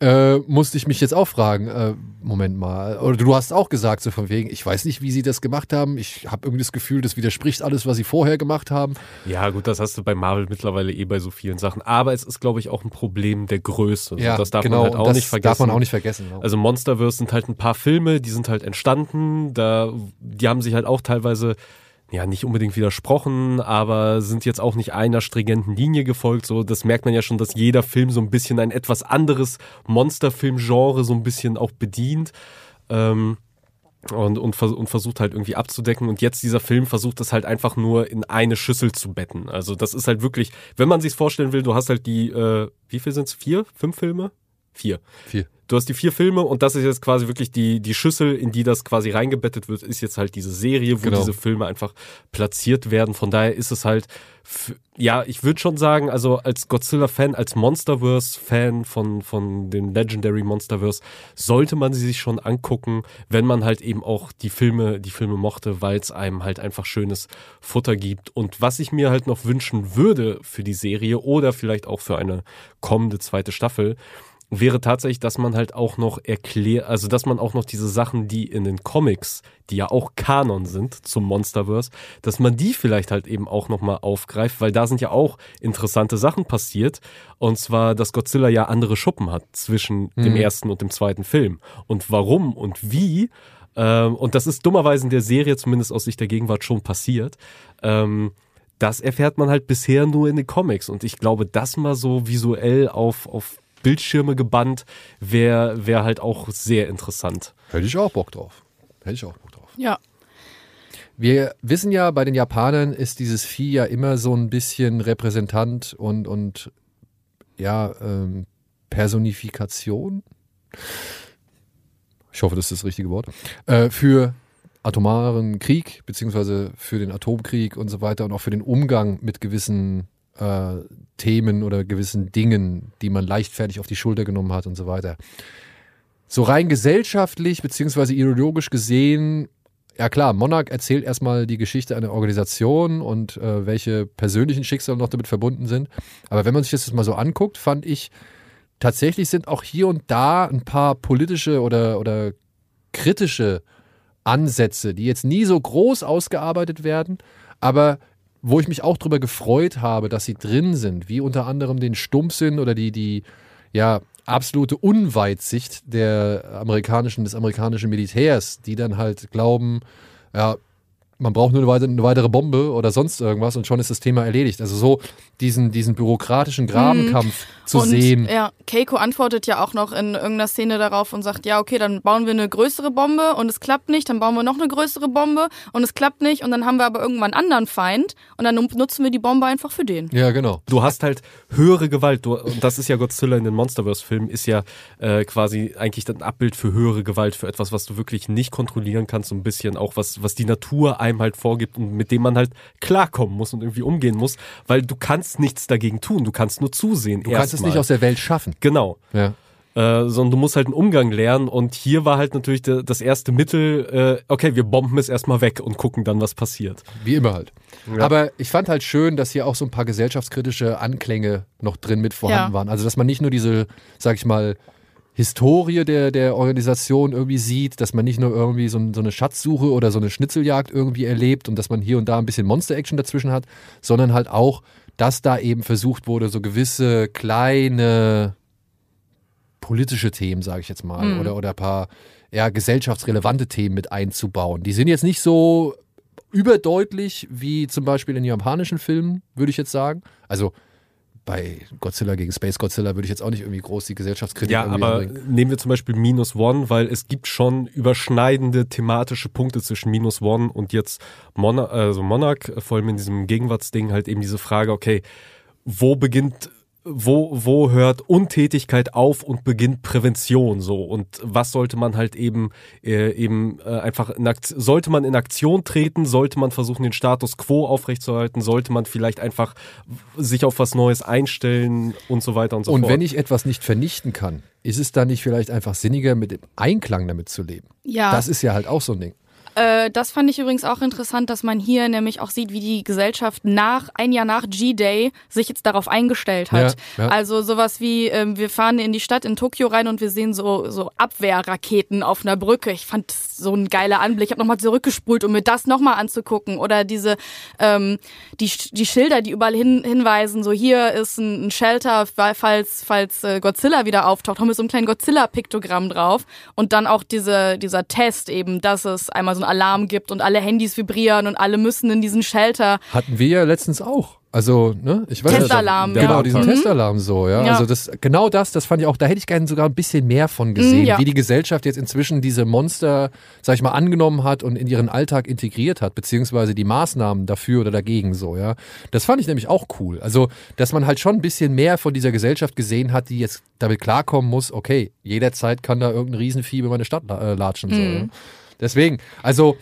äh, musste ich mich jetzt auch fragen, äh, Moment mal, oder du hast auch gesagt, so von wegen, ich weiß nicht, wie sie das gemacht haben. Ich habe irgendwie das Gefühl, das widerspricht alles, was sie vorher gemacht haben. Ja, gut, das hast du bei Marvel mittlerweile eh bei so vielen Sachen. Aber es ist, glaube ich, auch ein Problem der Größe. Ja, das darf genau, man halt auch nicht vergessen. darf man auch nicht vergessen. Genau. Also Monsterverse sind halt ein paar Filme, die sind halt entstanden. Da, die haben sich halt auch teilweise ja nicht unbedingt widersprochen, aber sind jetzt auch nicht einer stringenten Linie gefolgt. So, das merkt man ja schon, dass jeder Film so ein bisschen ein etwas anderes Monsterfilm-Genre so ein bisschen auch bedient. Ähm, und, und, und versucht halt irgendwie abzudecken. Und jetzt dieser Film versucht das halt einfach nur in eine Schüssel zu betten. Also das ist halt wirklich, wenn man sich's vorstellen will, du hast halt die, äh, wie viel sind's? Vier? Fünf Filme? Vier. Vier. Du hast die vier Filme und das ist jetzt quasi wirklich die, die Schüssel, in die das quasi reingebettet wird, ist jetzt halt diese Serie, wo genau. diese Filme einfach platziert werden. Von daher ist es halt, ja, ich würde schon sagen, also als Godzilla-Fan, als Monsterverse-Fan von, von den Legendary Monsterverse, sollte man sie sich schon angucken, wenn man halt eben auch die Filme, die Filme mochte, weil es einem halt einfach schönes Futter gibt. Und was ich mir halt noch wünschen würde für die Serie oder vielleicht auch für eine kommende zweite Staffel, wäre tatsächlich, dass man halt auch noch erklärt, also dass man auch noch diese Sachen, die in den Comics, die ja auch Kanon sind zum Monsterverse, dass man die vielleicht halt eben auch nochmal aufgreift, weil da sind ja auch interessante Sachen passiert. Und zwar, dass Godzilla ja andere Schuppen hat zwischen mhm. dem ersten und dem zweiten Film. Und warum und wie, ähm, und das ist dummerweise in der Serie, zumindest aus Sicht der Gegenwart, schon passiert. Ähm, das erfährt man halt bisher nur in den Comics. Und ich glaube, das mal so visuell auf, auf Bildschirme gebannt, wäre wär halt auch sehr interessant. Hätte ich auch Bock drauf. Hätte ich auch Bock drauf. Ja. Wir wissen ja, bei den Japanern ist dieses Vieh ja immer so ein bisschen Repräsentant und, und ja, ähm, Personifikation. Ich hoffe, das ist das richtige Wort. Äh, für atomaren Krieg, beziehungsweise für den Atomkrieg und so weiter und auch für den Umgang mit gewissen äh, Themen oder gewissen Dingen, die man leichtfertig auf die Schulter genommen hat und so weiter. So rein gesellschaftlich beziehungsweise ideologisch gesehen, ja klar, Monarch erzählt erstmal die Geschichte einer Organisation und äh, welche persönlichen Schicksale noch damit verbunden sind. Aber wenn man sich das jetzt mal so anguckt, fand ich, tatsächlich sind auch hier und da ein paar politische oder, oder kritische Ansätze, die jetzt nie so groß ausgearbeitet werden, aber wo ich mich auch darüber gefreut habe, dass sie drin sind, wie unter anderem den Stumpfsinn oder die, die ja, absolute Unweitsicht der amerikanischen, des amerikanischen Militärs, die dann halt glauben, ja, man braucht nur eine weitere, eine weitere, Bombe oder sonst irgendwas und schon ist das Thema erledigt. Also so diesen, diesen bürokratischen Grabenkampf mhm. zu und, sehen. Ja, Keiko antwortet ja auch noch in irgendeiner Szene darauf und sagt, ja, okay, dann bauen wir eine größere Bombe und es klappt nicht, dann bauen wir noch eine größere Bombe und es klappt nicht und dann haben wir aber irgendwann einen anderen Feind und dann nutzen wir die Bombe einfach für den. Ja, genau. Du hast halt höhere Gewalt. Du, und das ist ja Godzilla in den Monsterverse-Filmen, ist ja äh, quasi eigentlich ein Abbild für höhere Gewalt, für etwas, was du wirklich nicht kontrollieren kannst, so ein bisschen auch was, was die Natur einem halt vorgibt und mit dem man halt klarkommen muss und irgendwie umgehen muss, weil du kannst nichts dagegen tun, du kannst nur zusehen. Du kannst es nicht aus der Welt schaffen. Genau. Ja. Äh, sondern du musst halt einen Umgang lernen und hier war halt natürlich de, das erste Mittel, äh, okay, wir bomben es erstmal weg und gucken dann, was passiert. Wie immer halt. Ja. Aber ich fand halt schön, dass hier auch so ein paar gesellschaftskritische Anklänge noch drin mit vorhanden ja. waren. Also, dass man nicht nur diese, sag ich mal, Historie der, der Organisation irgendwie sieht, dass man nicht nur irgendwie so, so, eine Schatzsuche oder so eine Schnitzeljagd irgendwie erlebt und dass man hier und da ein bisschen Monster-Action dazwischen hat, sondern halt auch, dass da eben versucht wurde, so gewisse kleine politische Themen, sage ich jetzt mal, mhm. oder, oder ein paar ja, gesellschaftsrelevante Themen mit einzubauen. Die sind jetzt nicht so überdeutlich wie zum Beispiel in japanischen Filmen, würde ich jetzt sagen. Also bei Godzilla gegen Space Godzilla würde ich jetzt auch nicht irgendwie groß die Gesellschaftskritik Ja, aber anbringen. nehmen wir zum Beispiel Minus One, weil es gibt schon überschneidende thematische Punkte zwischen Minus One und jetzt Monarch, also Monarch, vor allem in diesem Gegenwartsding halt eben diese Frage, okay, wo beginnt wo, wo hört Untätigkeit auf und beginnt Prävention so und was sollte man halt eben äh, eben äh, einfach in Aktion, sollte man in Aktion treten, sollte man versuchen den Status quo aufrechtzuerhalten, sollte man vielleicht einfach sich auf was Neues einstellen und so weiter und so und fort. Und wenn ich etwas nicht vernichten kann, ist es dann nicht vielleicht einfach sinniger mit dem Einklang damit zu leben? Ja. Das ist ja halt auch so ein Ding. Äh, das fand ich übrigens auch interessant, dass man hier nämlich auch sieht, wie die Gesellschaft nach ein Jahr nach G-Day sich jetzt darauf eingestellt hat. Ja, ja. Also sowas wie ähm, wir fahren in die Stadt in Tokio rein und wir sehen so so Abwehrraketen auf einer Brücke. Ich fand das so ein geiler Anblick. Ich habe nochmal zurückgespult, um mir das nochmal anzugucken. Oder diese ähm, die die Schilder, die überall hin, hinweisen. So hier ist ein, ein Shelter, falls falls äh, Godzilla wieder auftaucht. Haben wir so ein kleines Godzilla-Piktogramm drauf und dann auch diese dieser Test eben, dass es einmal so einen Alarm gibt und alle Handys vibrieren und alle müssen in diesen Shelter. Hatten wir ja letztens auch. Also, ne, ich weiß Testalarm, ja. Genau, ja. diesen Mhm. Testalarm so, ja. Ja. Also das, genau das, das fand ich auch, da hätte ich gerne sogar ein bisschen mehr von gesehen, Mhm, ja. wie die Gesellschaft jetzt inzwischen diese Monster, sag ich mal, angenommen hat und in ihren Alltag integriert hat, beziehungsweise die Maßnahmen dafür oder dagegen so, ja. Das fand ich nämlich auch cool. Also, dass man halt schon ein bisschen mehr von dieser Gesellschaft gesehen hat, die jetzt damit klarkommen muss, okay, jederzeit kann da irgendein Riesenvieh über meine Stadt äh, latschen, so, Mhm. ja. Deswegen, also,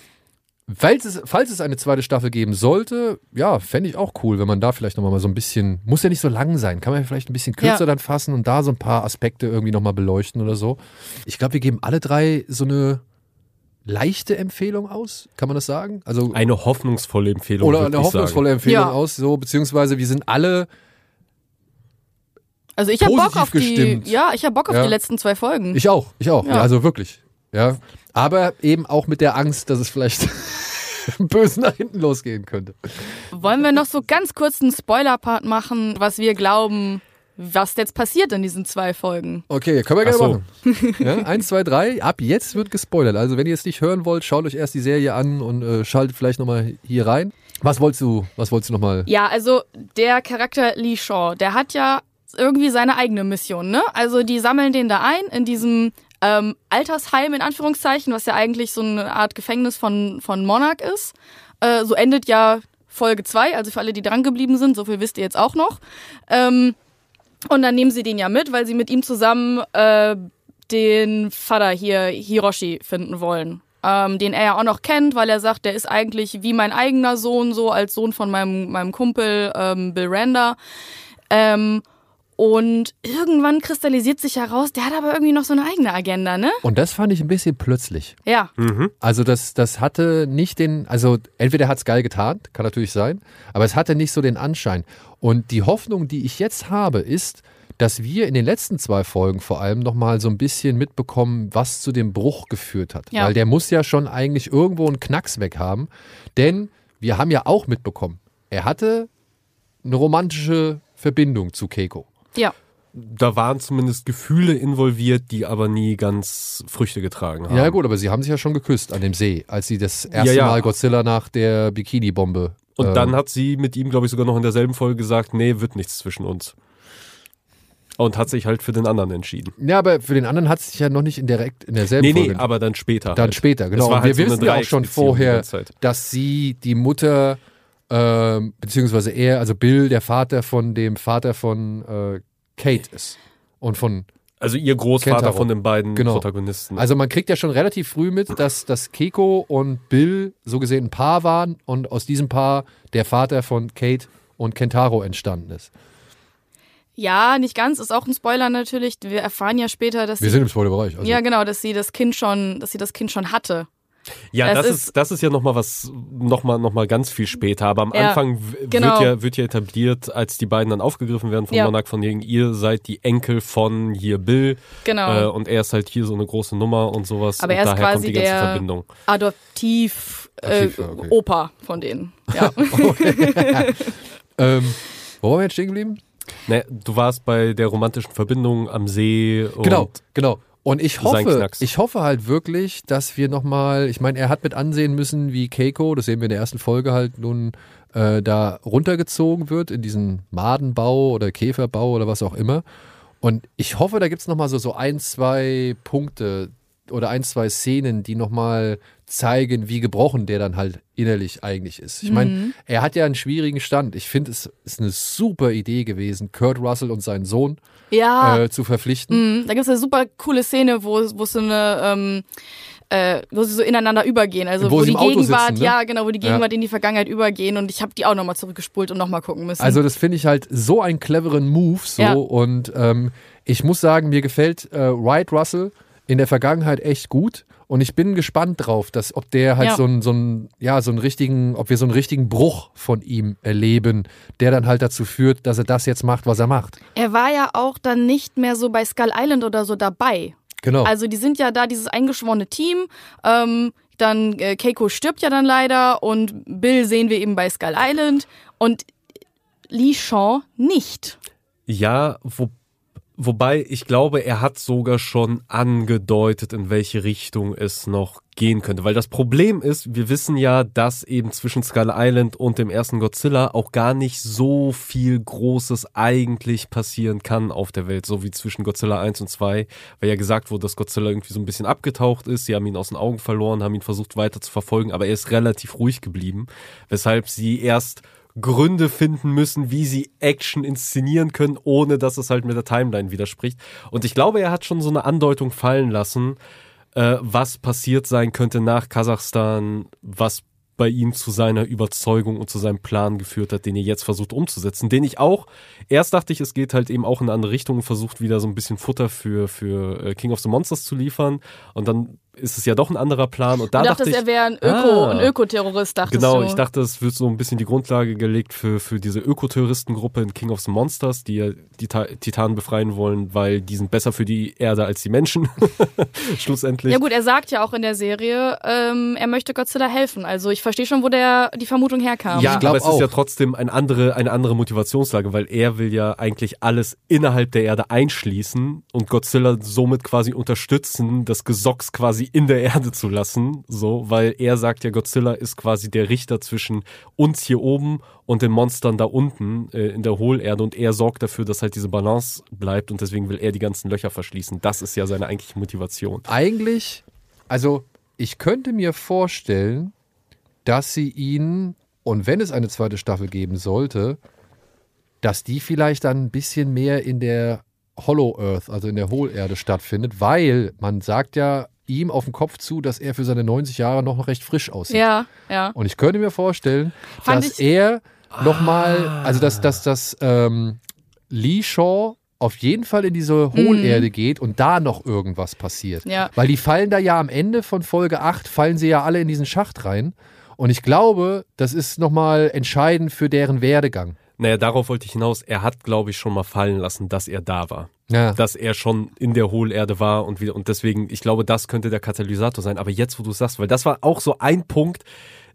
Falls es, falls es eine zweite Staffel geben sollte, ja, fände ich auch cool, wenn man da vielleicht nochmal so ein bisschen, muss ja nicht so lang sein, kann man ja vielleicht ein bisschen kürzer Ja. dann fassen und da so ein paar Aspekte irgendwie nochmal beleuchten oder so. Ich glaube, wir geben alle drei so eine leichte Empfehlung aus, kann man das sagen? Also, Eine hoffnungsvolle Empfehlung. oder eine ich hoffnungsvolle Sagen. Empfehlung Ja. aus, so, beziehungsweise wir sind alle, Also ich habe Bock auf die, gestimmt. ja, ich habe Bock auf Ja. die letzten zwei Folgen. ich auch, ich auch, Ja. ja. also wirklich, ja. Aber eben auch mit der Angst, dass es vielleicht böse nach hinten losgehen könnte. Wollen wir noch so ganz kurz einen Spoiler-Part machen, was wir glauben, was jetzt passiert in diesen zwei Folgen? Okay, können wir gerne so. machen. Ja, eins, zwei, drei. Ab jetzt wird gespoilert. Also wenn ihr es nicht hören wollt, schaut euch erst die Serie an und äh, schaltet vielleicht nochmal hier rein. Was wolltest du, was wolltest du nochmal? Ja, also der Charakter Lee Shaw, der hat ja irgendwie seine eigene Mission, ne? Also die sammeln den da ein in diesem ähm, Altersheim in Anführungszeichen, was ja eigentlich so eine Art Gefängnis von, von Monarch ist. Äh, so endet ja Folge 2, also für alle, die dran geblieben sind, so viel wisst ihr jetzt auch noch. Ähm, und dann nehmen sie den ja mit, weil sie mit ihm zusammen äh, den Vater hier, Hiroshi, finden wollen. Ähm, den er ja auch noch kennt, weil er sagt, der ist eigentlich wie mein eigener Sohn, so als Sohn von meinem, meinem Kumpel ähm, Bill Randa. Ähm, und irgendwann kristallisiert sich heraus, der hat aber irgendwie noch so eine eigene Agenda, ne? Und das fand ich ein bisschen plötzlich. Ja. Also das, das hatte nicht den, also entweder hat es geil getarnt, kann natürlich sein, aber es hatte nicht so den Anschein. Und die Hoffnung, die ich jetzt habe, ist, dass wir in den letzten zwei Folgen vor allem nochmal so ein bisschen mitbekommen, was zu dem Bruch geführt hat. Ja. Weil der muss ja schon eigentlich irgendwo einen Knacks weg haben. Denn wir haben ja auch mitbekommen, er hatte eine romantische Verbindung zu Keiko. Ja. Da waren zumindest Gefühle involviert, die aber nie ganz Früchte getragen haben. Ja gut, aber sie haben sich ja schon geküsst an dem See, als sie das erste Ja, ja. Mal Godzilla nach der Bikini-Bombe. Und ähm, dann hat sie mit ihm, glaube ich, sogar noch in derselben Folge gesagt, nee, wird nichts zwischen uns. Und hat sich halt für den anderen entschieden. Ja, aber für den anderen hat es sich ja noch nicht in direkt in derselben Nee, nee, Folge. aber dann später. dann halt. später, genau. Es war Und halt wir so eine wissen ja auch schon vorher, dass sie die Mutter, ähm, beziehungsweise er, also Bill, der Vater von dem Vater von äh, Kate ist. Und von, Also ihr Großvater Kentaro. von den beiden Genau. Protagonisten. also man kriegt ja schon relativ früh mit, dass, dass Keiko und Bill so gesehen ein Paar waren und aus diesem Paar der Vater von Kate und Kentaro entstanden ist. Ja, nicht ganz, ist auch ein Spoiler natürlich. Wir erfahren ja später, dass Wir sie, sind im Spoilerbereich. Also. ja genau, dass sie das Kind schon, dass sie das Kind schon hatte. Ja, es das ist- das ist ja nochmal was, nochmal noch mal ganz viel später. Aber am Ja, Anfang genau. wird, ja, wird ja etabliert, als die beiden dann aufgegriffen werden von Ja. Monarch, von wegen, ihr seid die Enkel von hier Bill. Genau. Äh, und er ist halt hier so eine große Nummer und sowas. Aber und er ist daher kommt quasi die ganze der Verbindung. Adoptiv, äh, Adoptiv, okay. Opa von denen. Ja. Ähm, wo waren wir jetzt stehen geblieben? Ne, du warst bei der romantischen Verbindung am See. Und Genau, genau. Und ich hoffe, ich hoffe halt wirklich, dass wir nochmal, ich meine, er hat mit ansehen müssen, wie Keiko, das sehen wir in der ersten Folge halt nun, äh, da runtergezogen wird in diesen Madenbau oder Käferbau oder was auch immer. Und ich hoffe, da gibt es nochmal so, so ein, zwei Punkte oder ein, zwei Szenen, die nochmal zeigen, wie gebrochen der dann halt innerlich eigentlich ist. Ich meine, er hat ja einen schwierigen Stand. Ich finde, es ist eine super Idee gewesen, Kurt Russell und seinen Sohn ja. äh, zu verpflichten. Mhm. Da gibt es eine super coole Szene, wo es so eine ähm, äh, wo sie so ineinander übergehen, also Wo wo, sie die Gegenwart, sitzen, ne? ja genau, wo die Ja. Gegenwart in die Vergangenheit übergehen und ich habe die auch nochmal zurückgespult und nochmal gucken müssen. Also das finde ich halt so einen cleveren Move so Ja. und ähm, ich muss sagen, mir gefällt äh, Wright Russell in der Vergangenheit echt gut und ich bin gespannt drauf, dass ob der halt Ja. so einen so einen ja so einen richtigen, ob wir so einen richtigen Bruch von ihm erleben, der dann halt dazu führt, dass er das jetzt macht, was er macht. er war ja auch dann nicht mehr so bei Skull Island oder so dabei. Genau. Also die sind ja da, dieses eingeschworene Team. Ähm, dann äh, Keiko stirbt ja dann leider und Bill sehen wir eben bei Skull Island und Lee Shaw nicht. Ja, wo, Wobei ich glaube, er hat sogar schon angedeutet, in welche Richtung es noch gehen könnte. Weil das Problem ist, wir wissen ja, dass eben zwischen Skull Island und dem ersten Godzilla auch gar nicht so viel Großes eigentlich passieren kann auf der Welt, so wie zwischen Godzilla 1 und 2, weil ja gesagt wurde, dass Godzilla irgendwie so ein bisschen abgetaucht ist. Sie haben ihn aus den Augen verloren, haben ihn versucht weiter zu verfolgen, aber er ist relativ ruhig geblieben, weshalb sie erst Gründe finden müssen, wie sie Action inszenieren können, ohne dass es halt mit der Timeline widerspricht. Und ich glaube, er hat schon so eine Andeutung fallen lassen, äh, was passiert sein könnte nach Kasachstan, was bei ihm zu seiner Überzeugung und zu seinem Plan geführt hat, den er jetzt versucht umzusetzen, den ich auch, erst dachte ich, es geht halt eben auch in eine andere Richtung und versucht wieder so ein bisschen Futter für, für äh, King of the Monsters zu liefern und dann ist es ja doch ein anderer Plan. Und da du dachtest, dachte ich, er wäre ein, Öko, ah, ein Ökoterrorist, dachtest Genau, du. ich dachte, es wird so ein bisschen die Grundlage gelegt für, für diese Ökoterroristengruppe in King of the Monsters, die ja die Titanen befreien wollen, weil die sind besser für die Erde als die Menschen. Schlussendlich. Ja gut, er sagt ja auch in der Serie, ähm, er möchte Godzilla helfen. Also ich verstehe schon, wo der die Vermutung herkam. Ja, aber es auch. ist ja trotzdem eine andere, eine andere Motivationslage, weil er will ja eigentlich alles innerhalb der Erde einschließen und Godzilla somit quasi unterstützen, das Gesocks quasi in der Erde zu lassen, so, weil er sagt ja, Godzilla ist quasi der Richter zwischen uns hier oben und den Monstern da unten äh, in der Hohlerde und er sorgt dafür, dass halt diese Balance bleibt und deswegen will er die ganzen Löcher verschließen. Das ist ja seine eigentliche Motivation. Eigentlich, also ich könnte mir vorstellen, dass sie ihn, und wenn es eine zweite Staffel geben sollte, dass die vielleicht dann ein bisschen mehr in der Hollow Earth, also in der Hohlerde stattfindet, weil man sagt ja ihm auf den Kopf zu, dass er für seine 90 Jahre noch recht frisch aussieht. Ja, ja. Und ich könnte mir vorstellen, Fand dass er nochmal, also dass, dass, dass ähm, Lee Shaw auf jeden Fall in diese Hohlerde mhm. geht und da noch irgendwas passiert. Ja. Weil die fallen da ja am Ende von Folge 8, fallen sie ja alle in diesen Schacht rein. Und ich glaube, das ist nochmal entscheidend für deren Werdegang. Naja, darauf wollte ich hinaus. Er hat, glaube ich, schon mal fallen lassen, dass er da war. Ja. Dass er schon in der Hohlerde war und wieder, und deswegen, ich glaube, das könnte der Katalysator sein. Aber jetzt, wo du sagst, weil das war auch so ein Punkt,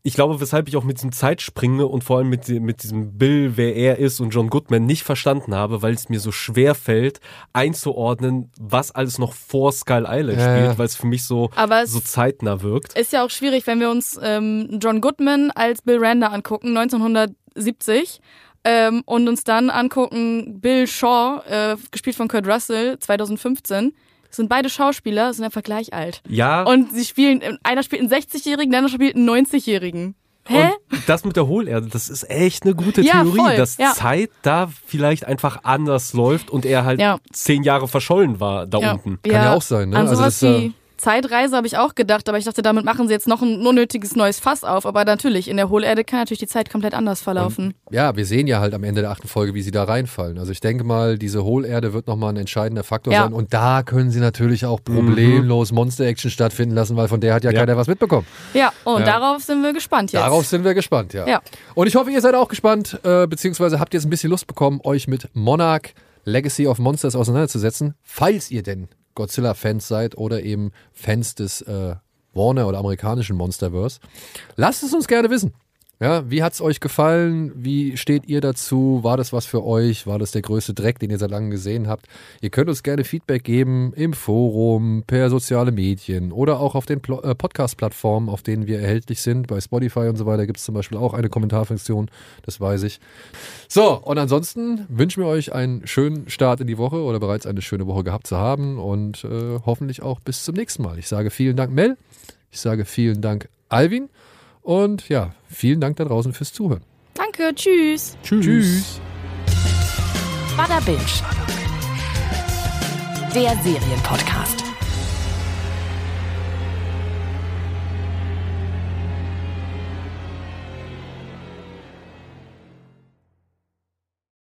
ich glaube, weshalb ich auch mit diesem Zeitspringe und vor allem mit, mit diesem Bill, wer er ist und John Goodman nicht verstanden habe, weil es mir so schwer fällt, einzuordnen, was alles noch vor Skull Island ja, spielt, weil es für mich so, so zeitnah wirkt. Ist ja auch schwierig, wenn wir uns ähm, John Goodman als Bill Randa angucken, 1970 ähm, und uns dann angucken, Bill Shaw, äh, gespielt von Kurt Russell, 2015 sind beide Schauspieler, sind einfach gleich alt. Ja. Und sie spielen, einer spielt einen 60-Jährigen, der andere spielt einen 90-Jährigen. Hä? Und das mit der Hohlerde, das ist echt eine gute ja, Theorie, voll, dass ja. Zeit da vielleicht einfach anders läuft und er halt ja. zehn Jahre verschollen war da unten. Kann ja, auch sein, ne? An also sowas das, wie Zeitreise habe ich auch gedacht, aber ich dachte, damit machen sie jetzt noch ein unnötiges neues Fass auf. Aber natürlich, in der Hohlerde kann natürlich die Zeit komplett anders verlaufen. Und, ja, wir sehen ja halt am Ende der achten Folge, wie sie da reinfallen. Also ich denke mal, diese Hohlerde wird nochmal ein entscheidender Faktor ja. sein. Und da können sie natürlich auch problemlos mhm. Monster-Action stattfinden lassen, weil von der hat ja, ja. keiner was mitbekommen. Ja, und ja. darauf sind wir gespannt jetzt. Darauf sind wir gespannt, ja. ja. Und ich hoffe, ihr seid auch gespannt, äh, beziehungsweise habt jetzt ein bisschen Lust bekommen, euch mit Monarch Legacy of Monsters auseinanderzusetzen, falls ihr denn Godzilla-Fans seid oder eben Fans des äh, Warner oder amerikanischen Monsterverse. Lasst es uns gerne wissen. Ja, wie hat's euch gefallen? Wie steht ihr dazu? War das was für euch? War das der größte Dreck, den ihr seit langem gesehen habt? Ihr könnt uns gerne Feedback geben im Forum, per soziale Medien oder auch auf den äh, Podcast-Plattformen, auf denen wir erhältlich sind. Bei Spotify und so weiter gibt es zum Beispiel auch eine Kommentarfunktion, das weiß ich. So, und ansonsten wünschen wir euch einen schönen Start in die Woche oder bereits eine schöne Woche gehabt zu haben und äh, hoffentlich auch bis zum nächsten Mal. Ich sage vielen Dank, Mel. Ich sage vielen Dank, Alvin. Und ja, vielen Dank da draußen fürs Zuhören. Danke, tschüss. Tschüss. tschüss. Bada Binge. Der Serienpodcast.